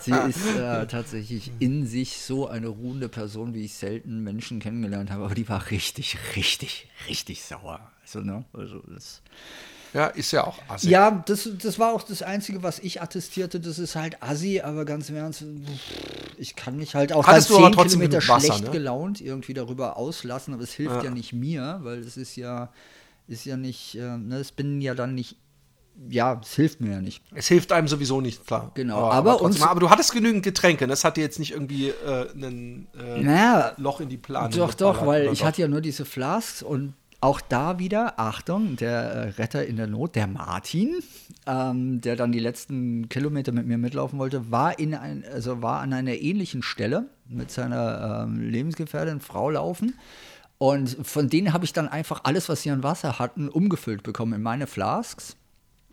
sie ist äh, tatsächlich in sich so eine ruhende Person, wie ich selten Menschen kennengelernt habe, aber die war richtig, richtig, richtig sauer. Also, ne, also das ja, ist ja auch assi. Ja, das, das war auch das Einzige, was ich attestierte. Das ist halt assi, aber ganz im Ernst, ich kann mich halt auch Hattest halt 10 Kilometer Wasser, schlecht ne? gelaunt irgendwie darüber auslassen, aber es hilft ja, ja nicht mir, weil es ist ja, ist ja nicht, äh, ne, es bin ja dann nicht ja, es hilft mir ja nicht. Es hilft einem sowieso nicht, klar. Genau, aber, aber, uns, aber du hattest genügend Getränke, das hat dir jetzt nicht irgendwie äh, ein äh, naja, Loch in die Planung. Doch, doch, weil ich doch. hatte ja nur diese Flasks und auch da wieder, Achtung, der äh, Retter in der Not, der Martin, ähm, der dann die letzten Kilometer mit mir mitlaufen wollte, war, in ein, also war an einer ähnlichen Stelle mit seiner ähm, Lebensgefährtin Frau laufen. Und von denen habe ich dann einfach alles, was sie an Wasser hatten, umgefüllt bekommen in meine Flasks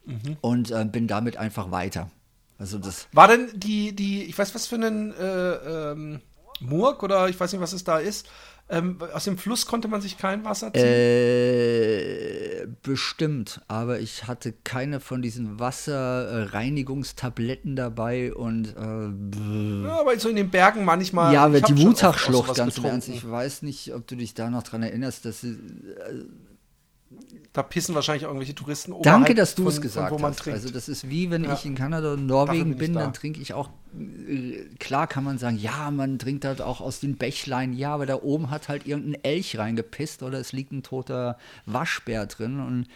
mhm. und äh, bin damit einfach weiter. Also das war denn die, die, ich weiß was für einen äh, ähm Murg oder ich weiß nicht, was es da ist. Ähm, aus dem Fluss konnte man sich kein Wasser ziehen? Äh, bestimmt, aber ich hatte keine von diesen Wasserreinigungstabletten dabei und äh, ja, aber so in den Bergen manchmal. Ja, aber die Wutachschlucht, ganz im Ernst, ich weiß nicht, ob du dich da noch dran erinnerst, dass äh, da pissen wahrscheinlich irgendwelche Touristen Danke, dass du es gesagt hast. Trinkt. Also das ist wie wenn ja. ich in Kanada und Norwegen bin, dann trinke ich auch. Äh, klar kann man sagen, ja, man trinkt halt auch aus den Bächlein. Ja, aber da oben hat halt irgendein Elch reingepisst oder es liegt ein toter Waschbär drin und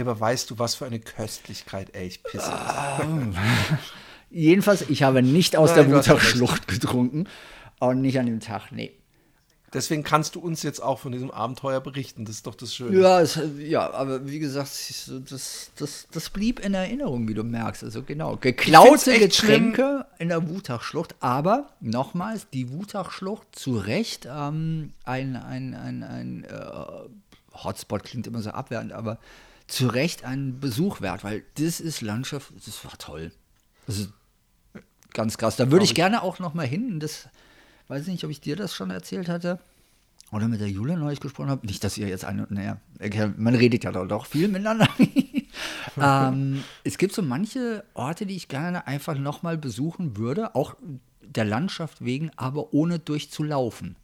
aber weißt du, was für eine Köstlichkeit Elchpisse ist? [LAUGHS] Jedenfalls, ich habe nicht aus Nein, der Wutachschlucht getrunken. Und nicht an dem Tag, nee. Deswegen kannst du uns jetzt auch von diesem Abenteuer berichten. Das ist doch das Schöne. Ja, es, ja aber wie gesagt, das, das, das blieb in Erinnerung, wie du merkst. Also genau, geklaute Getränke schlimm. in der Wutachschlucht. Aber nochmals, die Wutachschlucht zu Recht ähm, ein, ein, ein, ein äh, Hotspot klingt immer so abwertend, aber zu Recht ein Besuch wert, weil das ist Landschaft, das war toll. Das ist ganz krass. Da würde ich gerne auch noch mal hin. Das weiß nicht, ob ich dir das schon erzählt hatte oder mit der Jule neulich gesprochen habe. Nicht, dass ihr jetzt eine, naja, man redet ja doch viel miteinander. [LAUGHS] ähm, es gibt so manche Orte, die ich gerne einfach nochmal besuchen würde, auch der Landschaft wegen, aber ohne durchzulaufen.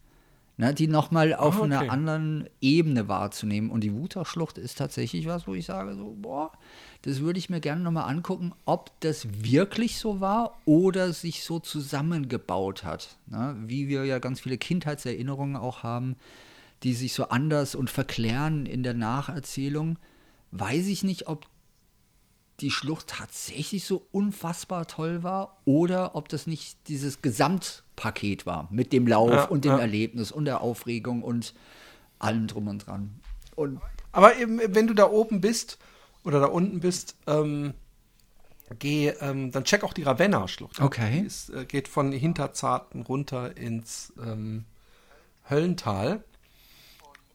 Ne, die nochmal auf oh, okay. einer anderen Ebene wahrzunehmen. Und die Wutachschlucht ist tatsächlich was, wo ich sage, so, boah, das würde ich mir gerne nochmal angucken, ob das wirklich so war oder sich so zusammengebaut hat. Ne? Wie wir ja ganz viele Kindheitserinnerungen auch haben, die sich so anders und verklären in der Nacherzählung. Weiß ich nicht, ob die Schlucht tatsächlich so unfassbar toll war oder ob das nicht dieses Gesamtpaket war mit dem Lauf ja, und dem ja. Erlebnis und der Aufregung und allem drum und dran. Und Aber eben, wenn du da oben bist, oder da unten bist, ähm, geh, ähm, dann check auch die Ravenna-Schlucht. Okay. Es äh, geht von Hinterzarten runter ins ähm, Höllental.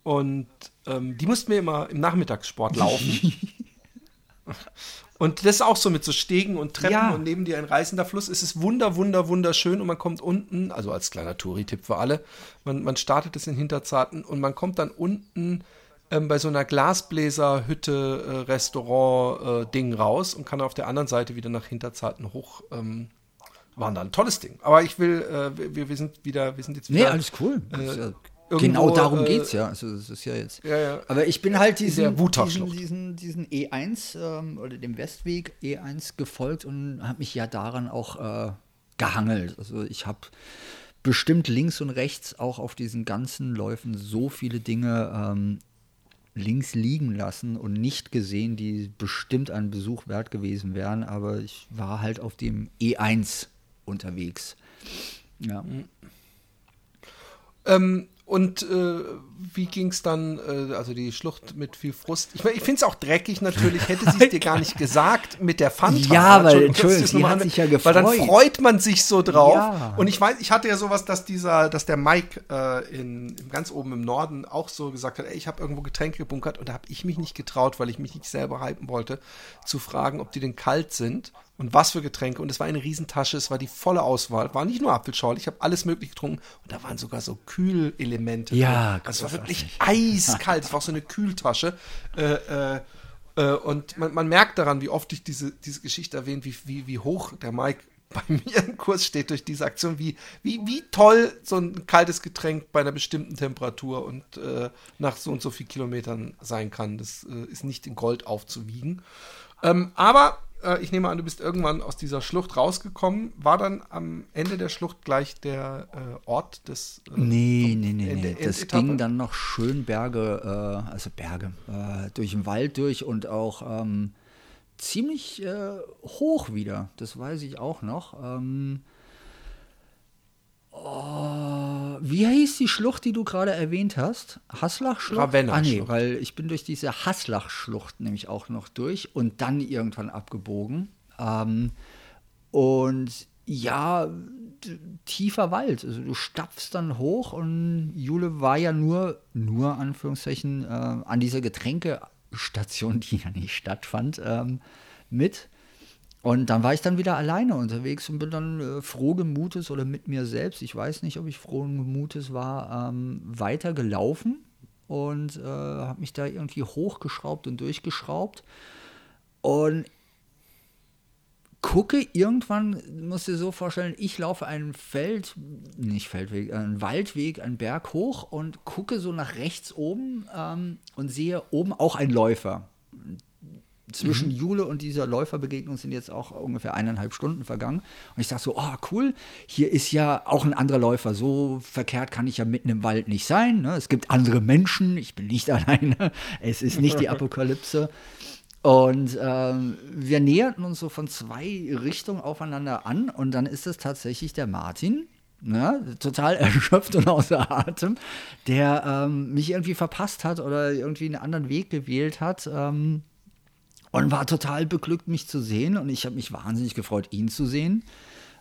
Und ähm, die mussten wir immer im Nachmittagssport laufen. [LAUGHS] und das ist auch so mit so Stegen und Treppen ja. und neben dir ein reißender Fluss. Es ist wunder, wunder, wunderschön und man kommt unten, also als kleiner Touri-Tipp für alle, man, man startet es in Hinterzarten und man kommt dann unten ähm, bei so einer Glasbläserhütte, äh, Restaurant, äh, Ding raus und kann auf der anderen Seite wieder nach Hinterzarten hoch ähm, wandern. Tolles Ding. Aber ich will, äh, wir, wir sind wieder, wir sind jetzt wieder. Nee, alles cool. Äh, Irgendwo, genau darum äh, es ja. Also das ist ja jetzt. Ja, ja. Aber ich bin halt diesen, diesen, diesen, diesen, E1 ähm, oder dem Westweg E1 gefolgt und habe mich ja daran auch äh, gehangelt. Also ich habe bestimmt links und rechts auch auf diesen ganzen Läufen so viele Dinge ähm, links liegen lassen und nicht gesehen, die bestimmt einen Besuch wert gewesen wären, aber ich war halt auf dem E1 unterwegs. Ja. Mhm. Ähm, und äh, wie ging es dann, äh, also die Schlucht mit viel Frust? Ich, ich finde es auch dreckig natürlich, hätte sie es dir gar nicht gesagt mit der Fanta. Ja, weil, Entschuldigung, sie hat sich ja gefreut. Weil dann freut man sich so drauf. Ja. Und ich weiß, ich hatte ja sowas, dass dieser, dass der Mike äh, in, ganz oben im Norden auch so gesagt hat, ey, ich habe irgendwo Getränke gebunkert und da habe ich mich nicht getraut, weil ich mich nicht selber hypen wollte, zu fragen, ob die denn kalt sind und was für Getränke. Und es war eine Riesentasche, es war die volle Auswahl. War nicht nur Apfelschorle, ich habe alles mögliche getrunken. Und da waren sogar so Kühlelemente. Ja, das war wirklich eiskalt. Es war auch so eine Kühltasche. Äh, äh, äh, und man, man, merkt daran, wie oft ich diese, diese Geschichte erwähne, wie, wie, wie hoch der Mike [LAUGHS] bei mir im Kurs steht durch diese Aktion, wie, wie, wie toll so ein kaltes Getränk bei einer bestimmten Temperatur und äh, nach so und so viel Kilometern sein kann. Das äh, ist nicht in Gold aufzuwiegen. Ähm, aber äh, ich nehme an, du bist irgendwann aus dieser Schlucht rausgekommen. War dann am Ende der Schlucht gleich der äh, Ort des. Äh, nee, nee, nee, nee. Das ging dann noch schön Berge, äh, also Berge, äh, durch den Wald durch und auch ähm, ziemlich äh, hoch wieder. Das weiß ich auch noch. Ähm, Oh, wie hieß die Schlucht, die du gerade erwähnt hast? Haslach-Schlucht? Ravenna. Ah, nee, weil ich bin durch diese Haslach-Schlucht nämlich auch noch durch und dann irgendwann abgebogen. Ähm, und ja, tiefer Wald. Also du stapfst dann hoch und Jule war ja nur, nur Anführungszeichen, äh, an dieser Getränkestation, [LAUGHS] die ja nicht stattfand, ähm, mit. Und dann war ich dann wieder alleine unterwegs und bin dann äh, frohen Mutes oder mit mir selbst, ich weiß nicht, ob ich frohen Mutes war, ähm, weitergelaufen und äh, habe mich da irgendwie hochgeschraubt und durchgeschraubt. Und gucke irgendwann, musst du dir so vorstellen, ich laufe einen Feld, nicht Feldweg, einen Waldweg, einen Berg hoch und gucke so nach rechts oben ähm, und sehe oben auch einen Läufer. Zwischen mhm. Jule und dieser Läuferbegegnung sind jetzt auch ungefähr eineinhalb Stunden vergangen. Und ich sage so, oh cool, hier ist ja auch ein anderer Läufer. So verkehrt kann ich ja mitten im Wald nicht sein. Ne? Es gibt andere Menschen, ich bin nicht [LAUGHS] alleine. Es ist nicht die Apokalypse. Und ähm, wir näherten uns so von zwei Richtungen aufeinander an und dann ist es tatsächlich der Martin, ne, total [LAUGHS] erschöpft und außer Atem, der ähm, mich irgendwie verpasst hat oder irgendwie einen anderen Weg gewählt hat. Ähm, und war total beglückt, mich zu sehen. Und ich habe mich wahnsinnig gefreut, ihn zu sehen.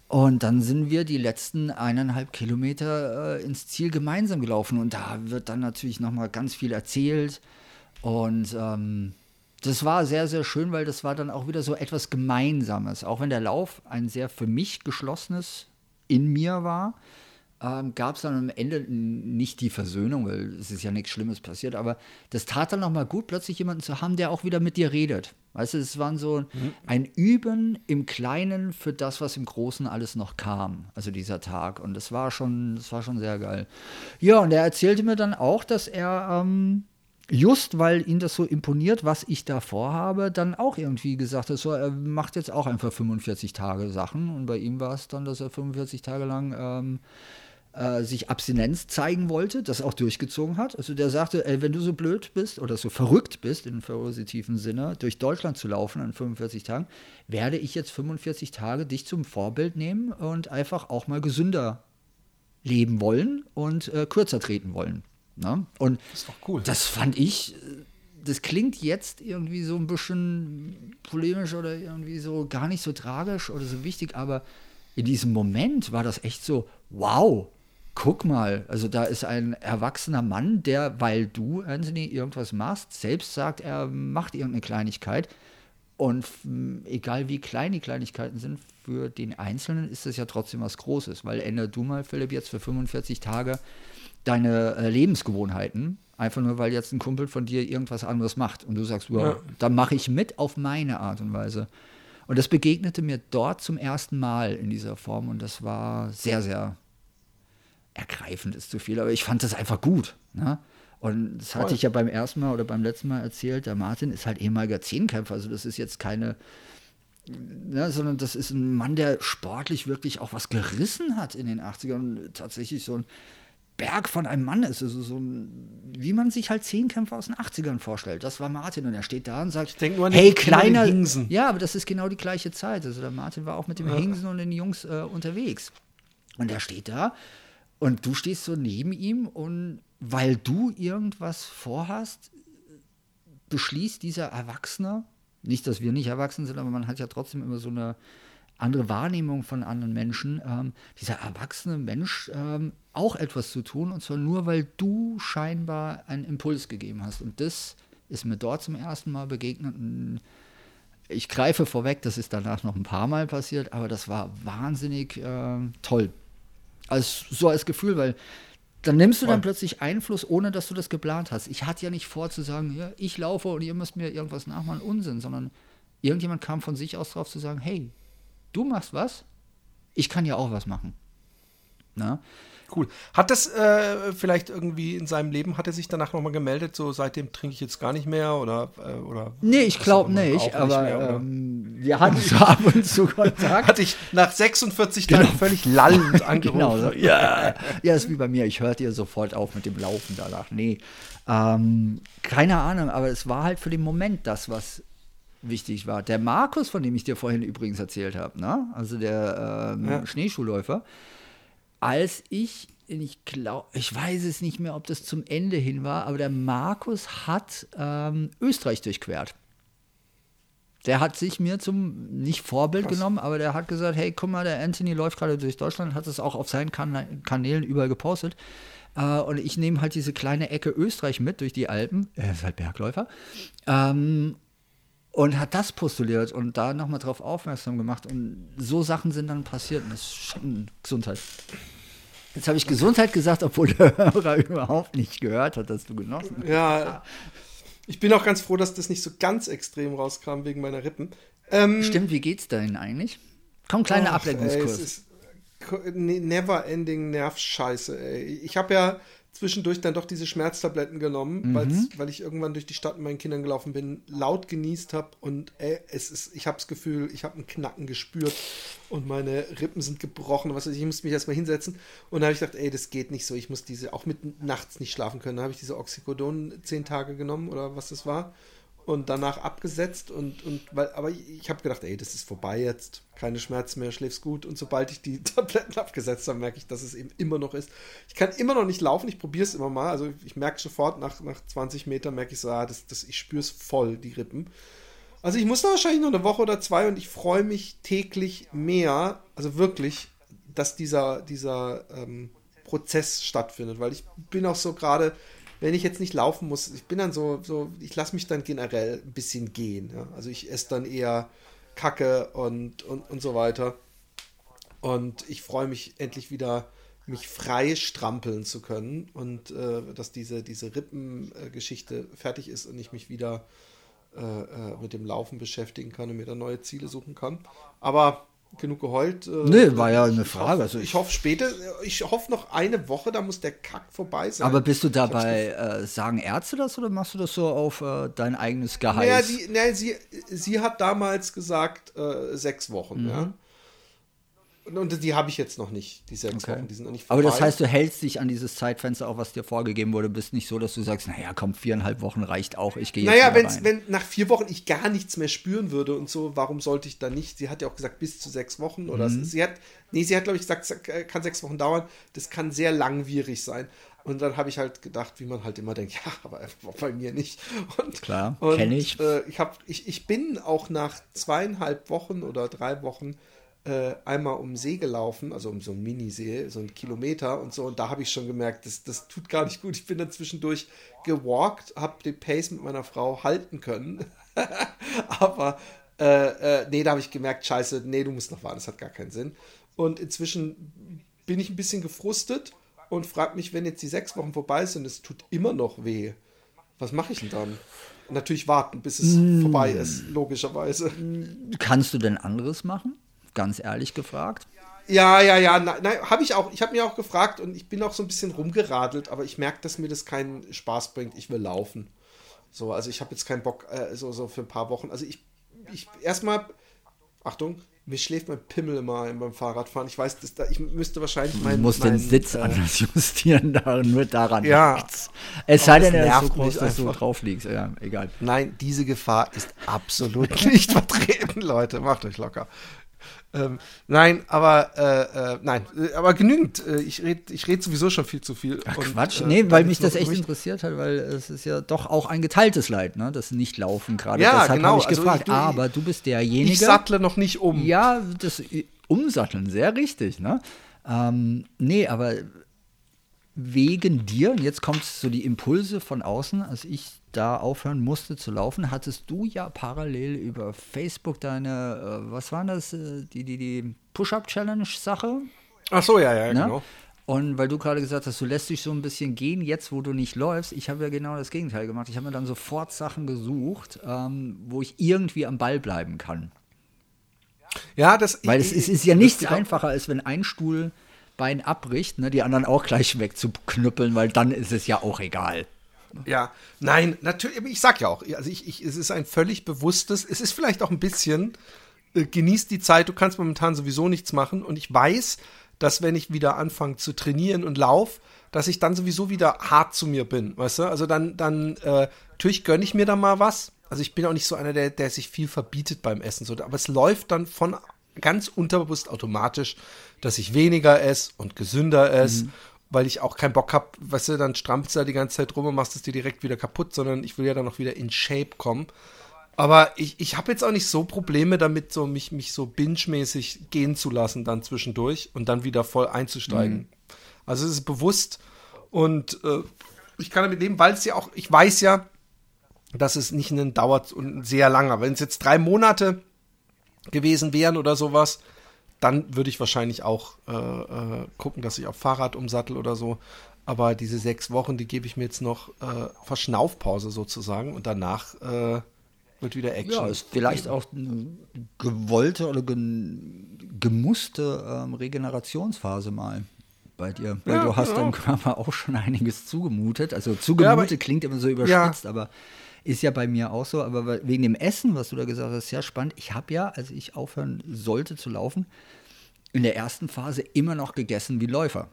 Und dann sind wir die letzten eineinhalb Kilometer äh, ins Ziel gemeinsam gelaufen. Und da wird dann natürlich nochmal ganz viel erzählt. Und ähm, das war sehr, sehr schön, weil das war dann auch wieder so etwas Gemeinsames. Auch wenn der Lauf ein sehr für mich geschlossenes in mir war, ähm, gab es dann am Ende nicht die Versöhnung, weil es ist ja nichts Schlimmes passiert, aber das tat dann nochmal gut, plötzlich jemanden zu haben, der auch wieder mit dir redet. Weißt du, es war so mhm. ein Üben im Kleinen für das, was im Großen alles noch kam, also dieser Tag. Und das war schon, das war schon sehr geil. Ja, und er erzählte mir dann auch, dass er ähm, just weil ihn das so imponiert, was ich da vorhabe, dann auch irgendwie gesagt hat, so, er macht jetzt auch einfach 45 Tage Sachen. Und bei ihm war es dann, dass er 45 Tage lang ähm, äh, sich Abstinenz zeigen wollte, das auch durchgezogen hat. Also der sagte, ey, wenn du so blöd bist oder so verrückt bist, im positiven Sinne, durch Deutschland zu laufen an 45 Tagen, werde ich jetzt 45 Tage dich zum Vorbild nehmen und einfach auch mal gesünder leben wollen und äh, kürzer treten wollen. Ne? Und das ist doch cool. Das fand ich, das klingt jetzt irgendwie so ein bisschen polemisch oder irgendwie so gar nicht so tragisch oder so wichtig, aber in diesem Moment war das echt so, wow, guck mal, also da ist ein erwachsener Mann, der, weil du, Anthony, irgendwas machst, selbst sagt, er macht irgendeine Kleinigkeit. Und egal wie klein die Kleinigkeiten sind, für den Einzelnen ist das ja trotzdem was Großes, weil ändere du mal, Philipp, jetzt für 45 Tage deine äh, Lebensgewohnheiten, einfach nur weil jetzt ein Kumpel von dir irgendwas anderes macht und du sagst, wow, ja. dann mache ich mit auf meine Art und Weise. Und das begegnete mir dort zum ersten Mal in dieser Form und das war sehr, sehr ergreifend, ist zu viel, aber ich fand das einfach gut. Ne? Und das hatte ich ja beim ersten Mal oder beim letzten Mal erzählt, der Martin ist halt ehemaliger Zehnkämpfer, also das ist jetzt keine, ne, sondern das ist ein Mann, der sportlich wirklich auch was gerissen hat in den 80ern und tatsächlich so ein Berg von einem Mann ist. Also so ein, wie man sich halt Zehnkämpfer aus den 80ern vorstellt. Das war Martin und er steht da und sagt, hey, kleiner. Ja, aber das ist genau die gleiche Zeit. Also der Martin war auch mit dem ja. Hingsen und den Jungs äh, unterwegs. Und er steht da und du stehst so neben ihm und weil du irgendwas vorhast, beschließt dieser Erwachsene, nicht, dass wir nicht erwachsen sind, aber man hat ja trotzdem immer so eine andere Wahrnehmung von anderen Menschen, ähm, dieser erwachsene Mensch ähm, auch etwas zu tun, und zwar nur, weil du scheinbar einen Impuls gegeben hast. Und das ist mir dort zum ersten Mal begegnet. Und ich greife vorweg, das ist danach noch ein paar Mal passiert, aber das war wahnsinnig äh, toll. Also so als Gefühl, weil dann nimmst du dann plötzlich Einfluss, ohne dass du das geplant hast. Ich hatte ja nicht vor zu sagen, ja, ich laufe und ihr müsst mir irgendwas nachmachen, Unsinn, sondern irgendjemand kam von sich aus drauf zu sagen, hey, du machst was, ich kann ja auch was machen. Na? Cool. Hat das äh, vielleicht irgendwie in seinem Leben, hat er sich danach nochmal gemeldet, so seitdem trinke ich jetzt gar nicht mehr oder? Äh, oder nee, ich glaube nicht, aber nicht mehr, ähm, wir hatten so ab und zu [LAUGHS] Kontakt. Hatte ich nach 46 Tagen genau. völlig lallend [LAUGHS] angerufen. genau so. Ja, ja, ist wie bei mir, ich hörte ihr sofort auf mit dem Laufen danach. Nee, ähm, keine Ahnung, aber es war halt für den Moment das, was wichtig war. Der Markus, von dem ich dir vorhin übrigens erzählt habe, ne? also der ähm, ja. Schneeschuhläufer, als ich, ich glaube, ich weiß es nicht mehr, ob das zum Ende hin war, aber der Markus hat ähm, Österreich durchquert. Der hat sich mir zum, nicht Vorbild Krass. genommen, aber der hat gesagt, hey, guck mal, der Anthony läuft gerade durch Deutschland, hat es auch auf seinen kan Kanälen überall gepostet. Uh, und ich nehme halt diese kleine Ecke Österreich mit durch die Alpen. Er ist halt Bergläufer. Ähm, und hat das postuliert und da nochmal drauf aufmerksam gemacht. Und so Sachen sind dann passiert. Und das ist schon Gesundheit. Jetzt habe ich Gesundheit gesagt, obwohl der Hörer [LAUGHS] überhaupt nicht gehört hat, dass du genossen hast. Ja, ich bin auch ganz froh, dass das nicht so ganz extrem rauskam wegen meiner Rippen. Ähm, Stimmt, wie geht's dahin eigentlich? Komm, kleiner Ablenkungskurs. Ey, es ist never ending Nervscheiße, ey. Ich habe ja zwischendurch dann doch diese Schmerztabletten genommen, mhm. weil ich irgendwann durch die Stadt mit meinen Kindern gelaufen bin, laut genießt habe und ey, es ist, ich habe das Gefühl, ich habe einen Knacken gespürt und meine Rippen sind gebrochen. Was weiß ich, ich musste mich erstmal hinsetzen und da habe ich gedacht, ey, das geht nicht so. Ich muss diese auch mit nachts nicht schlafen können. Da habe ich diese Oxycodon zehn Tage genommen oder was das war und danach abgesetzt und, und weil, aber ich, habe gedacht, ey, das ist vorbei jetzt, keine Schmerzen mehr, schläfst gut und sobald ich die [LAUGHS] Tabletten abgesetzt habe, merke ich, dass es eben immer noch ist. Ich kann immer noch nicht laufen, ich probiere es immer mal, also ich merke sofort nach, nach 20 Metern, merke ich so, ah, das, das, ich spüre es voll, die Rippen. Also ich muss da wahrscheinlich noch eine Woche oder zwei und ich freue mich täglich mehr, also wirklich, dass dieser, dieser ähm, Prozess stattfindet, weil ich bin auch so gerade, wenn ich jetzt nicht laufen muss, ich bin dann so, so ich lasse mich dann generell ein bisschen gehen. Ja? Also ich esse dann eher Kacke und, und, und so weiter. Und ich freue mich endlich wieder, mich frei strampeln zu können und äh, dass diese, diese Rippengeschichte fertig ist und ich mich wieder äh, äh, mit dem Laufen beschäftigen kann und mir dann neue Ziele suchen kann. Aber genug geheult. Äh, nee, war ja eine Frage. Ich hoffe, also ich hoffe später, ich hoffe noch eine Woche, da muss der Kack vorbei sein. Aber bist du dabei, äh, sagen Ärzte das oder machst du das so auf äh, dein eigenes Gehalt? Naja, sie, naja, sie, sie hat damals gesagt, äh, sechs Wochen, mhm. ja. Und die habe ich jetzt noch nicht, die sechs okay. Wochen, die sind noch nicht vorbei. Aber das heißt, du hältst dich an dieses Zeitfenster auch, was dir vorgegeben wurde, bist nicht so, dass du sagst, naja, komm, viereinhalb Wochen reicht auch, ich gehe jetzt Naja, wenn's, wenn nach vier Wochen ich gar nichts mehr spüren würde und so, warum sollte ich da nicht? Sie hat ja auch gesagt, bis zu sechs Wochen oder mhm. sie hat, nee, sie hat, glaube ich, gesagt, kann sechs Wochen dauern, das kann sehr langwierig sein. Und dann habe ich halt gedacht, wie man halt immer denkt, [LAUGHS] ja, aber bei mir nicht. Und, Klar, kenne ich. Äh, ich, hab, ich. Ich bin auch nach zweieinhalb Wochen oder drei Wochen äh, einmal um See gelaufen, also um so einen Minisee, so einen Kilometer und so. Und da habe ich schon gemerkt, das, das tut gar nicht gut. Ich bin dann zwischendurch gewalkt, habe den Pace mit meiner Frau halten können. [LAUGHS] Aber äh, äh, nee, da habe ich gemerkt, scheiße, nee, du musst noch warten, das hat gar keinen Sinn. Und inzwischen bin ich ein bisschen gefrustet und frage mich, wenn jetzt die sechs Wochen vorbei sind, es tut immer noch weh. Was mache ich denn dann? Natürlich warten, bis es mm. vorbei ist, logischerweise. Kannst du denn anderes machen? Ganz ehrlich gefragt? Ja, ja, ja, nein, nein habe ich auch. Ich habe mir auch gefragt und ich bin auch so ein bisschen rumgeradelt, aber ich merke, dass mir das keinen Spaß bringt. Ich will laufen. So, also ich habe jetzt keinen Bock, äh, so, so für ein paar Wochen. Also ich, ich erstmal, Achtung, mir schläft mein Pimmel immer beim Fahrradfahren. Ich weiß, dass da, ich müsste wahrscheinlich meinen. Du musst mein, den Sitz äh, anders [LAUGHS] justieren, da, nur daran ja, nichts. Es sei denn, er ist so groß, dass du drauf liegst. Ja, egal. Nein, diese Gefahr ist absolut [LAUGHS] nicht vertreten, Leute. Macht euch locker. Ähm, nein, aber äh, äh, nein, aber genügend. Äh, ich rede ich red sowieso schon viel zu viel. Ach, und, Quatsch, äh, nee, weil mich das echt interessiert hat, weil es ist ja doch auch ein geteiltes Leid, ne? Das Nicht-Laufen gerade. Ja, Deshalb genau. ich also gefragt. Ich, du, aber du bist derjenige. Ich sattle noch nicht um. Ja, das Umsatteln, sehr richtig, ne? Ähm, nee, aber wegen dir, und jetzt kommt so die Impulse von außen, als ich da aufhören musste zu laufen, hattest du ja parallel über Facebook deine, äh, was war das, äh, die, die, die Push-Up-Challenge-Sache? Ach so, ja, ja, ne? genau. Und weil du gerade gesagt hast, du lässt dich so ein bisschen gehen, jetzt wo du nicht läufst, ich habe ja genau das Gegenteil gemacht. Ich habe mir dann sofort Sachen gesucht, ähm, wo ich irgendwie am Ball bleiben kann. Ja, das Weil es, es ist ja nichts einfacher, als wenn ein Stuhlbein abbricht, ne, die anderen auch gleich wegzuknüppeln, weil dann ist es ja auch egal. Ja, nein, natürlich, ich sag ja auch, also ich, ich, es ist ein völlig bewusstes, es ist vielleicht auch ein bisschen, äh, genießt die Zeit, du kannst momentan sowieso nichts machen und ich weiß, dass wenn ich wieder anfange zu trainieren und lauf, dass ich dann sowieso wieder hart zu mir bin, weißt du? Also dann, dann, äh, natürlich gönne ich mir da mal was. Also ich bin auch nicht so einer, der, der sich viel verbietet beim Essen, so, aber es läuft dann von ganz unterbewusst automatisch, dass ich weniger esse und gesünder esse. Mhm weil ich auch keinen Bock habe, weißt du, dann strampelst du da die ganze Zeit rum und machst es dir direkt wieder kaputt, sondern ich will ja dann noch wieder in Shape kommen. Aber ich, ich habe jetzt auch nicht so Probleme damit, so mich, mich so binge-mäßig gehen zu lassen dann zwischendurch und dann wieder voll einzusteigen. Mhm. Also es ist bewusst und äh, ich kann damit leben, weil es ja auch, ich weiß ja, dass es nicht ein dauert und sehr langer. Wenn es jetzt drei Monate gewesen wären oder sowas, dann würde ich wahrscheinlich auch äh, äh, gucken, dass ich auf Fahrrad umsattel oder so. Aber diese sechs Wochen, die gebe ich mir jetzt noch äh, Verschnaufpause sozusagen und danach äh, wird wieder Action. Ja, ist vielleicht auch eine gewollte oder gemusste ähm, Regenerationsphase mal bei dir. Weil ja, du hast genau. deinem Körper [LAUGHS] auch schon einiges zugemutet. Also zugemutet ja, klingt immer so überspitzt, ja. aber ist ja bei mir auch so. Aber wegen dem Essen, was du da gesagt hast, sehr spannend. Ich habe ja, als ich aufhören sollte zu laufen, in der ersten Phase immer noch gegessen wie Läufer.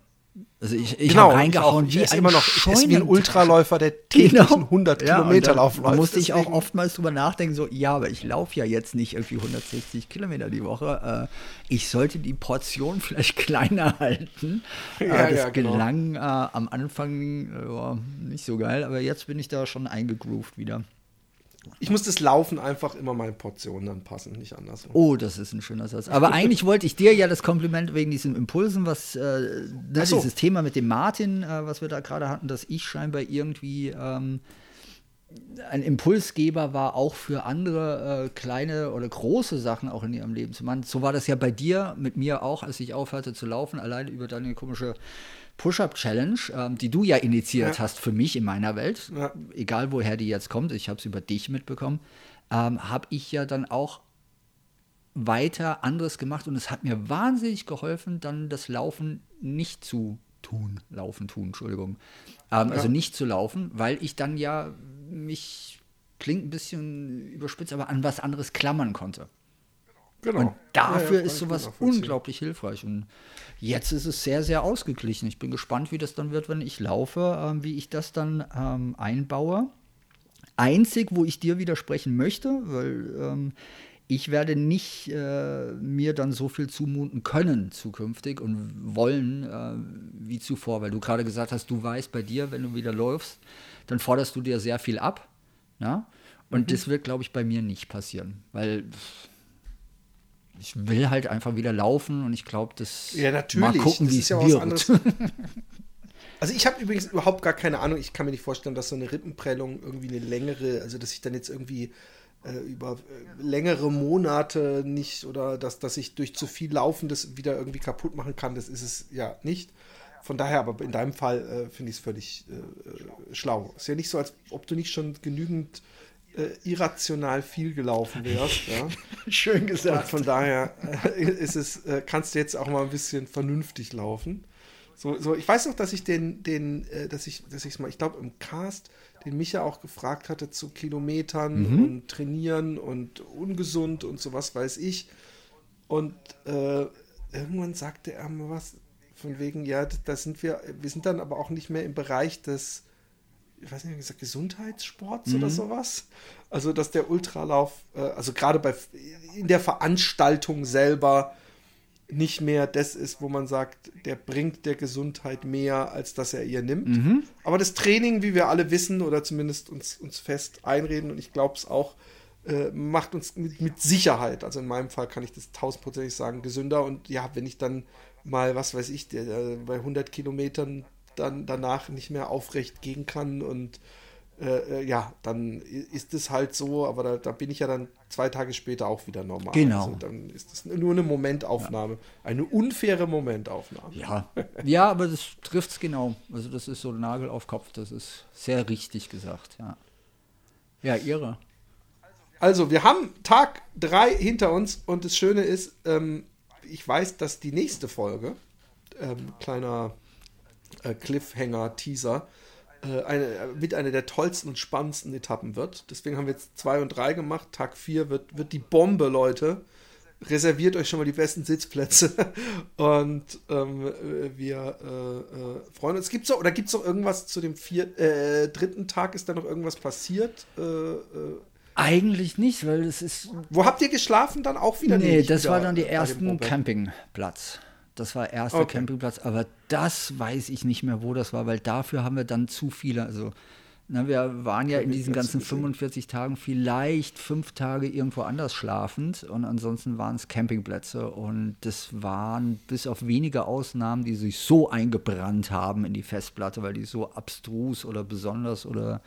Also ich, ich genau, habe reingehauen ich wie ein immer noch ich wie ein Ultraläufer, der [LAUGHS] täglich genau. 100 ja, Kilometer laufen läuft. musste ich auch oftmals drüber nachdenken, so, ja, aber ich laufe ja jetzt nicht irgendwie 160 Kilometer die Woche. Äh, ich sollte die Portion [LAUGHS] vielleicht kleiner halten. Äh, ja, das ja, genau. gelang äh, am Anfang äh, nicht so geil, aber jetzt bin ich da schon eingegroovt wieder. Ich muss das Laufen einfach immer meine Portionen anpassen, nicht anders. Oh, das ist ein schöner Satz. Aber eigentlich wollte ich dir ja das Kompliment wegen diesen Impulsen, was äh, ne, so. dieses Thema mit dem Martin, äh, was wir da gerade hatten, dass ich scheinbar irgendwie ähm, ein Impulsgeber war, auch für andere äh, kleine oder große Sachen auch in ihrem Leben zu machen. So war das ja bei dir, mit mir auch, als ich aufhörte zu laufen, alleine über deine komische Push-Up-Challenge, ähm, die du ja initiiert ja. hast für mich in meiner Welt, ja. egal woher die jetzt kommt, ich habe es über dich mitbekommen, ähm, habe ich ja dann auch weiter anderes gemacht und es hat mir wahnsinnig geholfen, dann das Laufen nicht zu tun, laufen tun, Entschuldigung, ähm, ja. also nicht zu laufen, weil ich dann ja mich klingt ein bisschen überspitzt, aber an was anderes klammern konnte. Genau. Und dafür ja, ja, ist sowas unglaublich hilfreich. Und jetzt ist es sehr, sehr ausgeglichen. Ich bin gespannt, wie das dann wird, wenn ich laufe, ähm, wie ich das dann ähm, einbaue. Einzig, wo ich dir widersprechen möchte, weil ähm, ich werde nicht äh, mir dann so viel zumuten können zukünftig und wollen äh, wie zuvor, weil du gerade gesagt hast, du weißt bei dir, wenn du wieder läufst, dann forderst du dir sehr viel ab. Ja? Und mhm. das wird, glaube ich, bei mir nicht passieren, weil ich will halt einfach wieder laufen und ich glaube, das ja natürlich. mal gucken, wie es ja wird. Also ich habe übrigens überhaupt gar keine Ahnung. Ich kann mir nicht vorstellen, dass so eine Rippenprellung irgendwie eine längere, also dass ich dann jetzt irgendwie äh, über äh, längere Monate nicht oder dass, dass ich durch zu viel Laufen das wieder irgendwie kaputt machen kann. Das ist es ja nicht. Von daher, aber in deinem Fall äh, finde ich es völlig äh, äh, schlau. Ist ja nicht so, als ob du nicht schon genügend äh, irrational viel gelaufen wärst. Ja? [LAUGHS] Schön gesagt. Und von daher äh, ist es, äh, kannst du jetzt auch mal ein bisschen vernünftig laufen. So, so, ich weiß noch, dass ich den, den, äh, dass ich, dass ich mal, ich glaube im Cast, den Micha auch gefragt hatte zu Kilometern mhm. und Trainieren und ungesund und sowas weiß ich. Und äh, irgendwann sagte er mal was von wegen, ja, da sind wir, wir sind dann aber auch nicht mehr im Bereich des ich weiß nicht, gesagt, Gesundheitssports mhm. oder sowas. Also, dass der Ultralauf, äh, also gerade bei in der Veranstaltung selber nicht mehr das ist, wo man sagt, der bringt der Gesundheit mehr, als dass er ihr nimmt. Mhm. Aber das Training, wie wir alle wissen, oder zumindest uns, uns fest einreden, und ich glaube es auch, äh, macht uns mit, mit, Sicherheit, also in meinem Fall kann ich das tausendprozentig sagen, gesünder. Und ja, wenn ich dann mal, was weiß ich, der, der, bei 100 Kilometern dann danach nicht mehr aufrecht gehen kann und äh, äh, ja, dann ist es halt so, aber da, da, bin ich ja dann zwei Tage später auch wieder normal. Genau. Also dann ist es nur eine Momentaufnahme, ja. eine unfaire Momentaufnahme. Ja, ja aber das trifft es genau. Also das ist so Nagel auf Kopf, das ist sehr richtig gesagt, ja. Ja, ihre. Also, wir haben Tag drei hinter uns und das Schöne ist, ähm, ich weiß, dass die nächste Folge, ähm, kleiner äh, Cliffhanger-Teaser äh, eine, mit einer der tollsten und spannendsten Etappen wird. Deswegen haben wir jetzt zwei und drei gemacht. Tag vier wird, wird die Bombe, Leute. Reserviert euch schon mal die besten Sitzplätze [LAUGHS] und ähm, wir äh, äh, freuen uns. Gibt's noch, oder gibt es noch irgendwas zu dem vier, äh, dritten Tag? Ist da noch irgendwas passiert? Äh, Eigentlich nicht, weil es ist. Wo habt ihr geschlafen dann auch wieder? Nee, das war dann die ersten Campingplatz. Das war erster okay. Campingplatz, aber das weiß ich nicht mehr, wo das war, weil dafür haben wir dann zu viele. Also, na, wir waren ja in diesen ganzen 45 Tagen vielleicht fünf Tage irgendwo anders schlafend und ansonsten waren es Campingplätze und das waren bis auf wenige Ausnahmen, die sich so eingebrannt haben in die Festplatte, weil die so abstrus oder besonders oder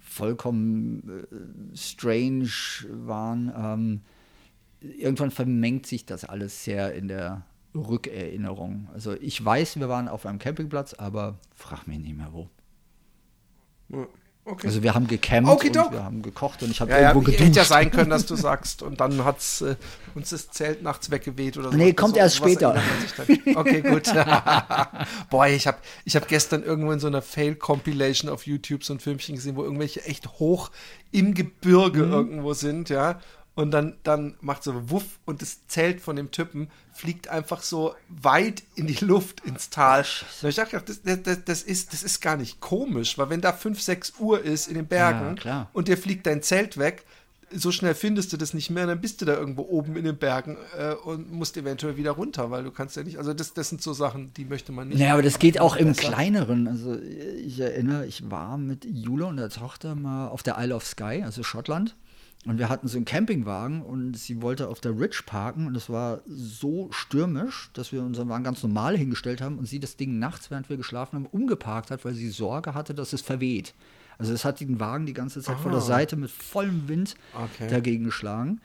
vollkommen äh, strange waren. Ähm, irgendwann vermengt sich das alles sehr in der Rückerinnerung. Also ich weiß, wir waren auf einem Campingplatz, aber frag mich nicht mehr wo. Okay. Also wir haben gecampt okay, und wir haben gekocht und ich habe ja, irgendwo ja, geduscht. Hätte ja sein können, dass du [LAUGHS] sagst und dann hat äh, uns das Zelt nachts weggeweht oder so. Nee, kommt so, erst später. Okay, gut. [LAUGHS] [LAUGHS] Boah, ich habe ich hab gestern irgendwo in so einer Fail-Compilation auf YouTube so ein Filmchen gesehen, wo irgendwelche echt hoch im Gebirge mhm. irgendwo sind, ja und dann, dann macht so Wuff und das Zelt von dem Typen fliegt einfach so weit in die Luft ins Tal. Und ich dachte, das, das, das, ist, das ist gar nicht komisch, weil wenn da 5, 6 Uhr ist in den Bergen ja, und dir fliegt dein Zelt weg, so schnell findest du das nicht mehr, dann bist du da irgendwo oben in den Bergen äh, und musst eventuell wieder runter, weil du kannst ja nicht, also das, das sind so Sachen, die möchte man nicht. Naja, aber das geht auch im besser. Kleineren. Also ich erinnere, ich war mit Jule und der Tochter mal auf der Isle of Skye, also Schottland. Und wir hatten so einen Campingwagen und sie wollte auf der Ridge parken und es war so stürmisch, dass wir unseren Wagen ganz normal hingestellt haben und sie das Ding nachts, während wir geschlafen haben, umgeparkt hat, weil sie Sorge hatte, dass es verweht. Also es hat den Wagen die ganze Zeit ah. von der Seite mit vollem Wind okay. dagegen geschlagen.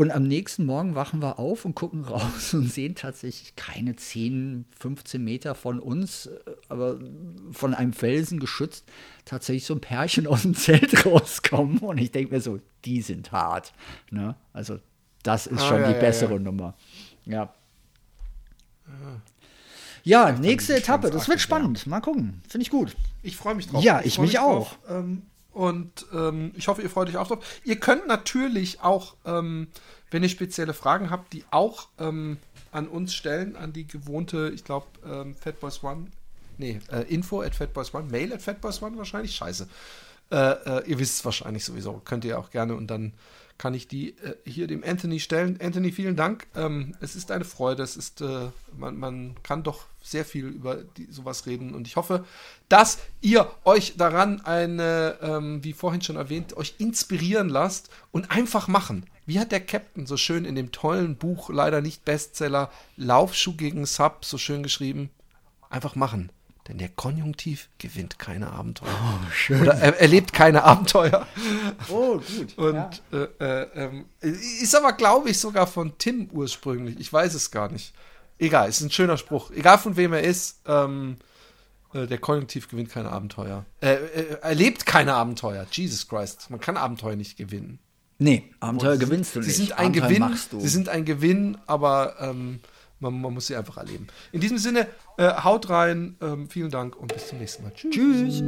Und am nächsten Morgen wachen wir auf und gucken raus und sehen tatsächlich keine 10, 15 Meter von uns, äh, aber von einem Felsen geschützt, tatsächlich so ein Pärchen aus dem Zelt [LAUGHS] rauskommen. Und ich denke mir so, die sind hart. Ne? Also das ist ah, schon ja, die ja, bessere ja. Nummer. Ja. Ja, nächste Etappe. Das wird spannend. Mal gucken. Finde ich gut. Ich freue mich drauf. Ja, ich, ich mich, mich auch. Ähm, und ähm, ich hoffe, ihr freut euch auch drauf. Ihr könnt natürlich auch, ähm, wenn ihr spezielle Fragen habt, die auch ähm, an uns stellen, an die gewohnte, ich glaube, ähm, Fatboys One, nee, äh, info at Fatboys One, mail at Fatboys One wahrscheinlich, scheiße. Äh, äh, ihr wisst es wahrscheinlich sowieso, könnt ihr auch gerne und dann kann ich die äh, hier dem Anthony stellen. Anthony, vielen Dank. Ähm, es ist eine Freude. Es ist, äh, man, man kann doch sehr viel über die, sowas reden und ich hoffe, dass ihr euch daran eine, ähm, wie vorhin schon erwähnt, euch inspirieren lasst und einfach machen. Wie hat der Captain so schön in dem tollen Buch, leider nicht Bestseller, Laufschuh gegen Sub so schön geschrieben? Einfach machen. Denn der Konjunktiv gewinnt keine Abenteuer. Oh, schön. Oder er erlebt keine Abenteuer. Oh, gut. [LAUGHS] Und ja. äh, äh, äh, ist aber, glaube ich, sogar von Tim ursprünglich. Ich weiß es gar nicht. Egal, ist ein schöner Spruch. Egal von wem er ist, ähm, äh, der Konjunktiv gewinnt keine Abenteuer. Äh, äh, erlebt keine Abenteuer. Jesus Christ. Man kann Abenteuer nicht gewinnen. Nee, Abenteuer gewinnst du nicht. Sie sind ein Abenteuer Gewinn. Sie sind ein Gewinn, aber ähm, man, man, muss sie einfach erleben. In diesem Sinne, äh, haut rein, ähm, vielen Dank und bis zum nächsten Mal. Tschüss. Tschüss.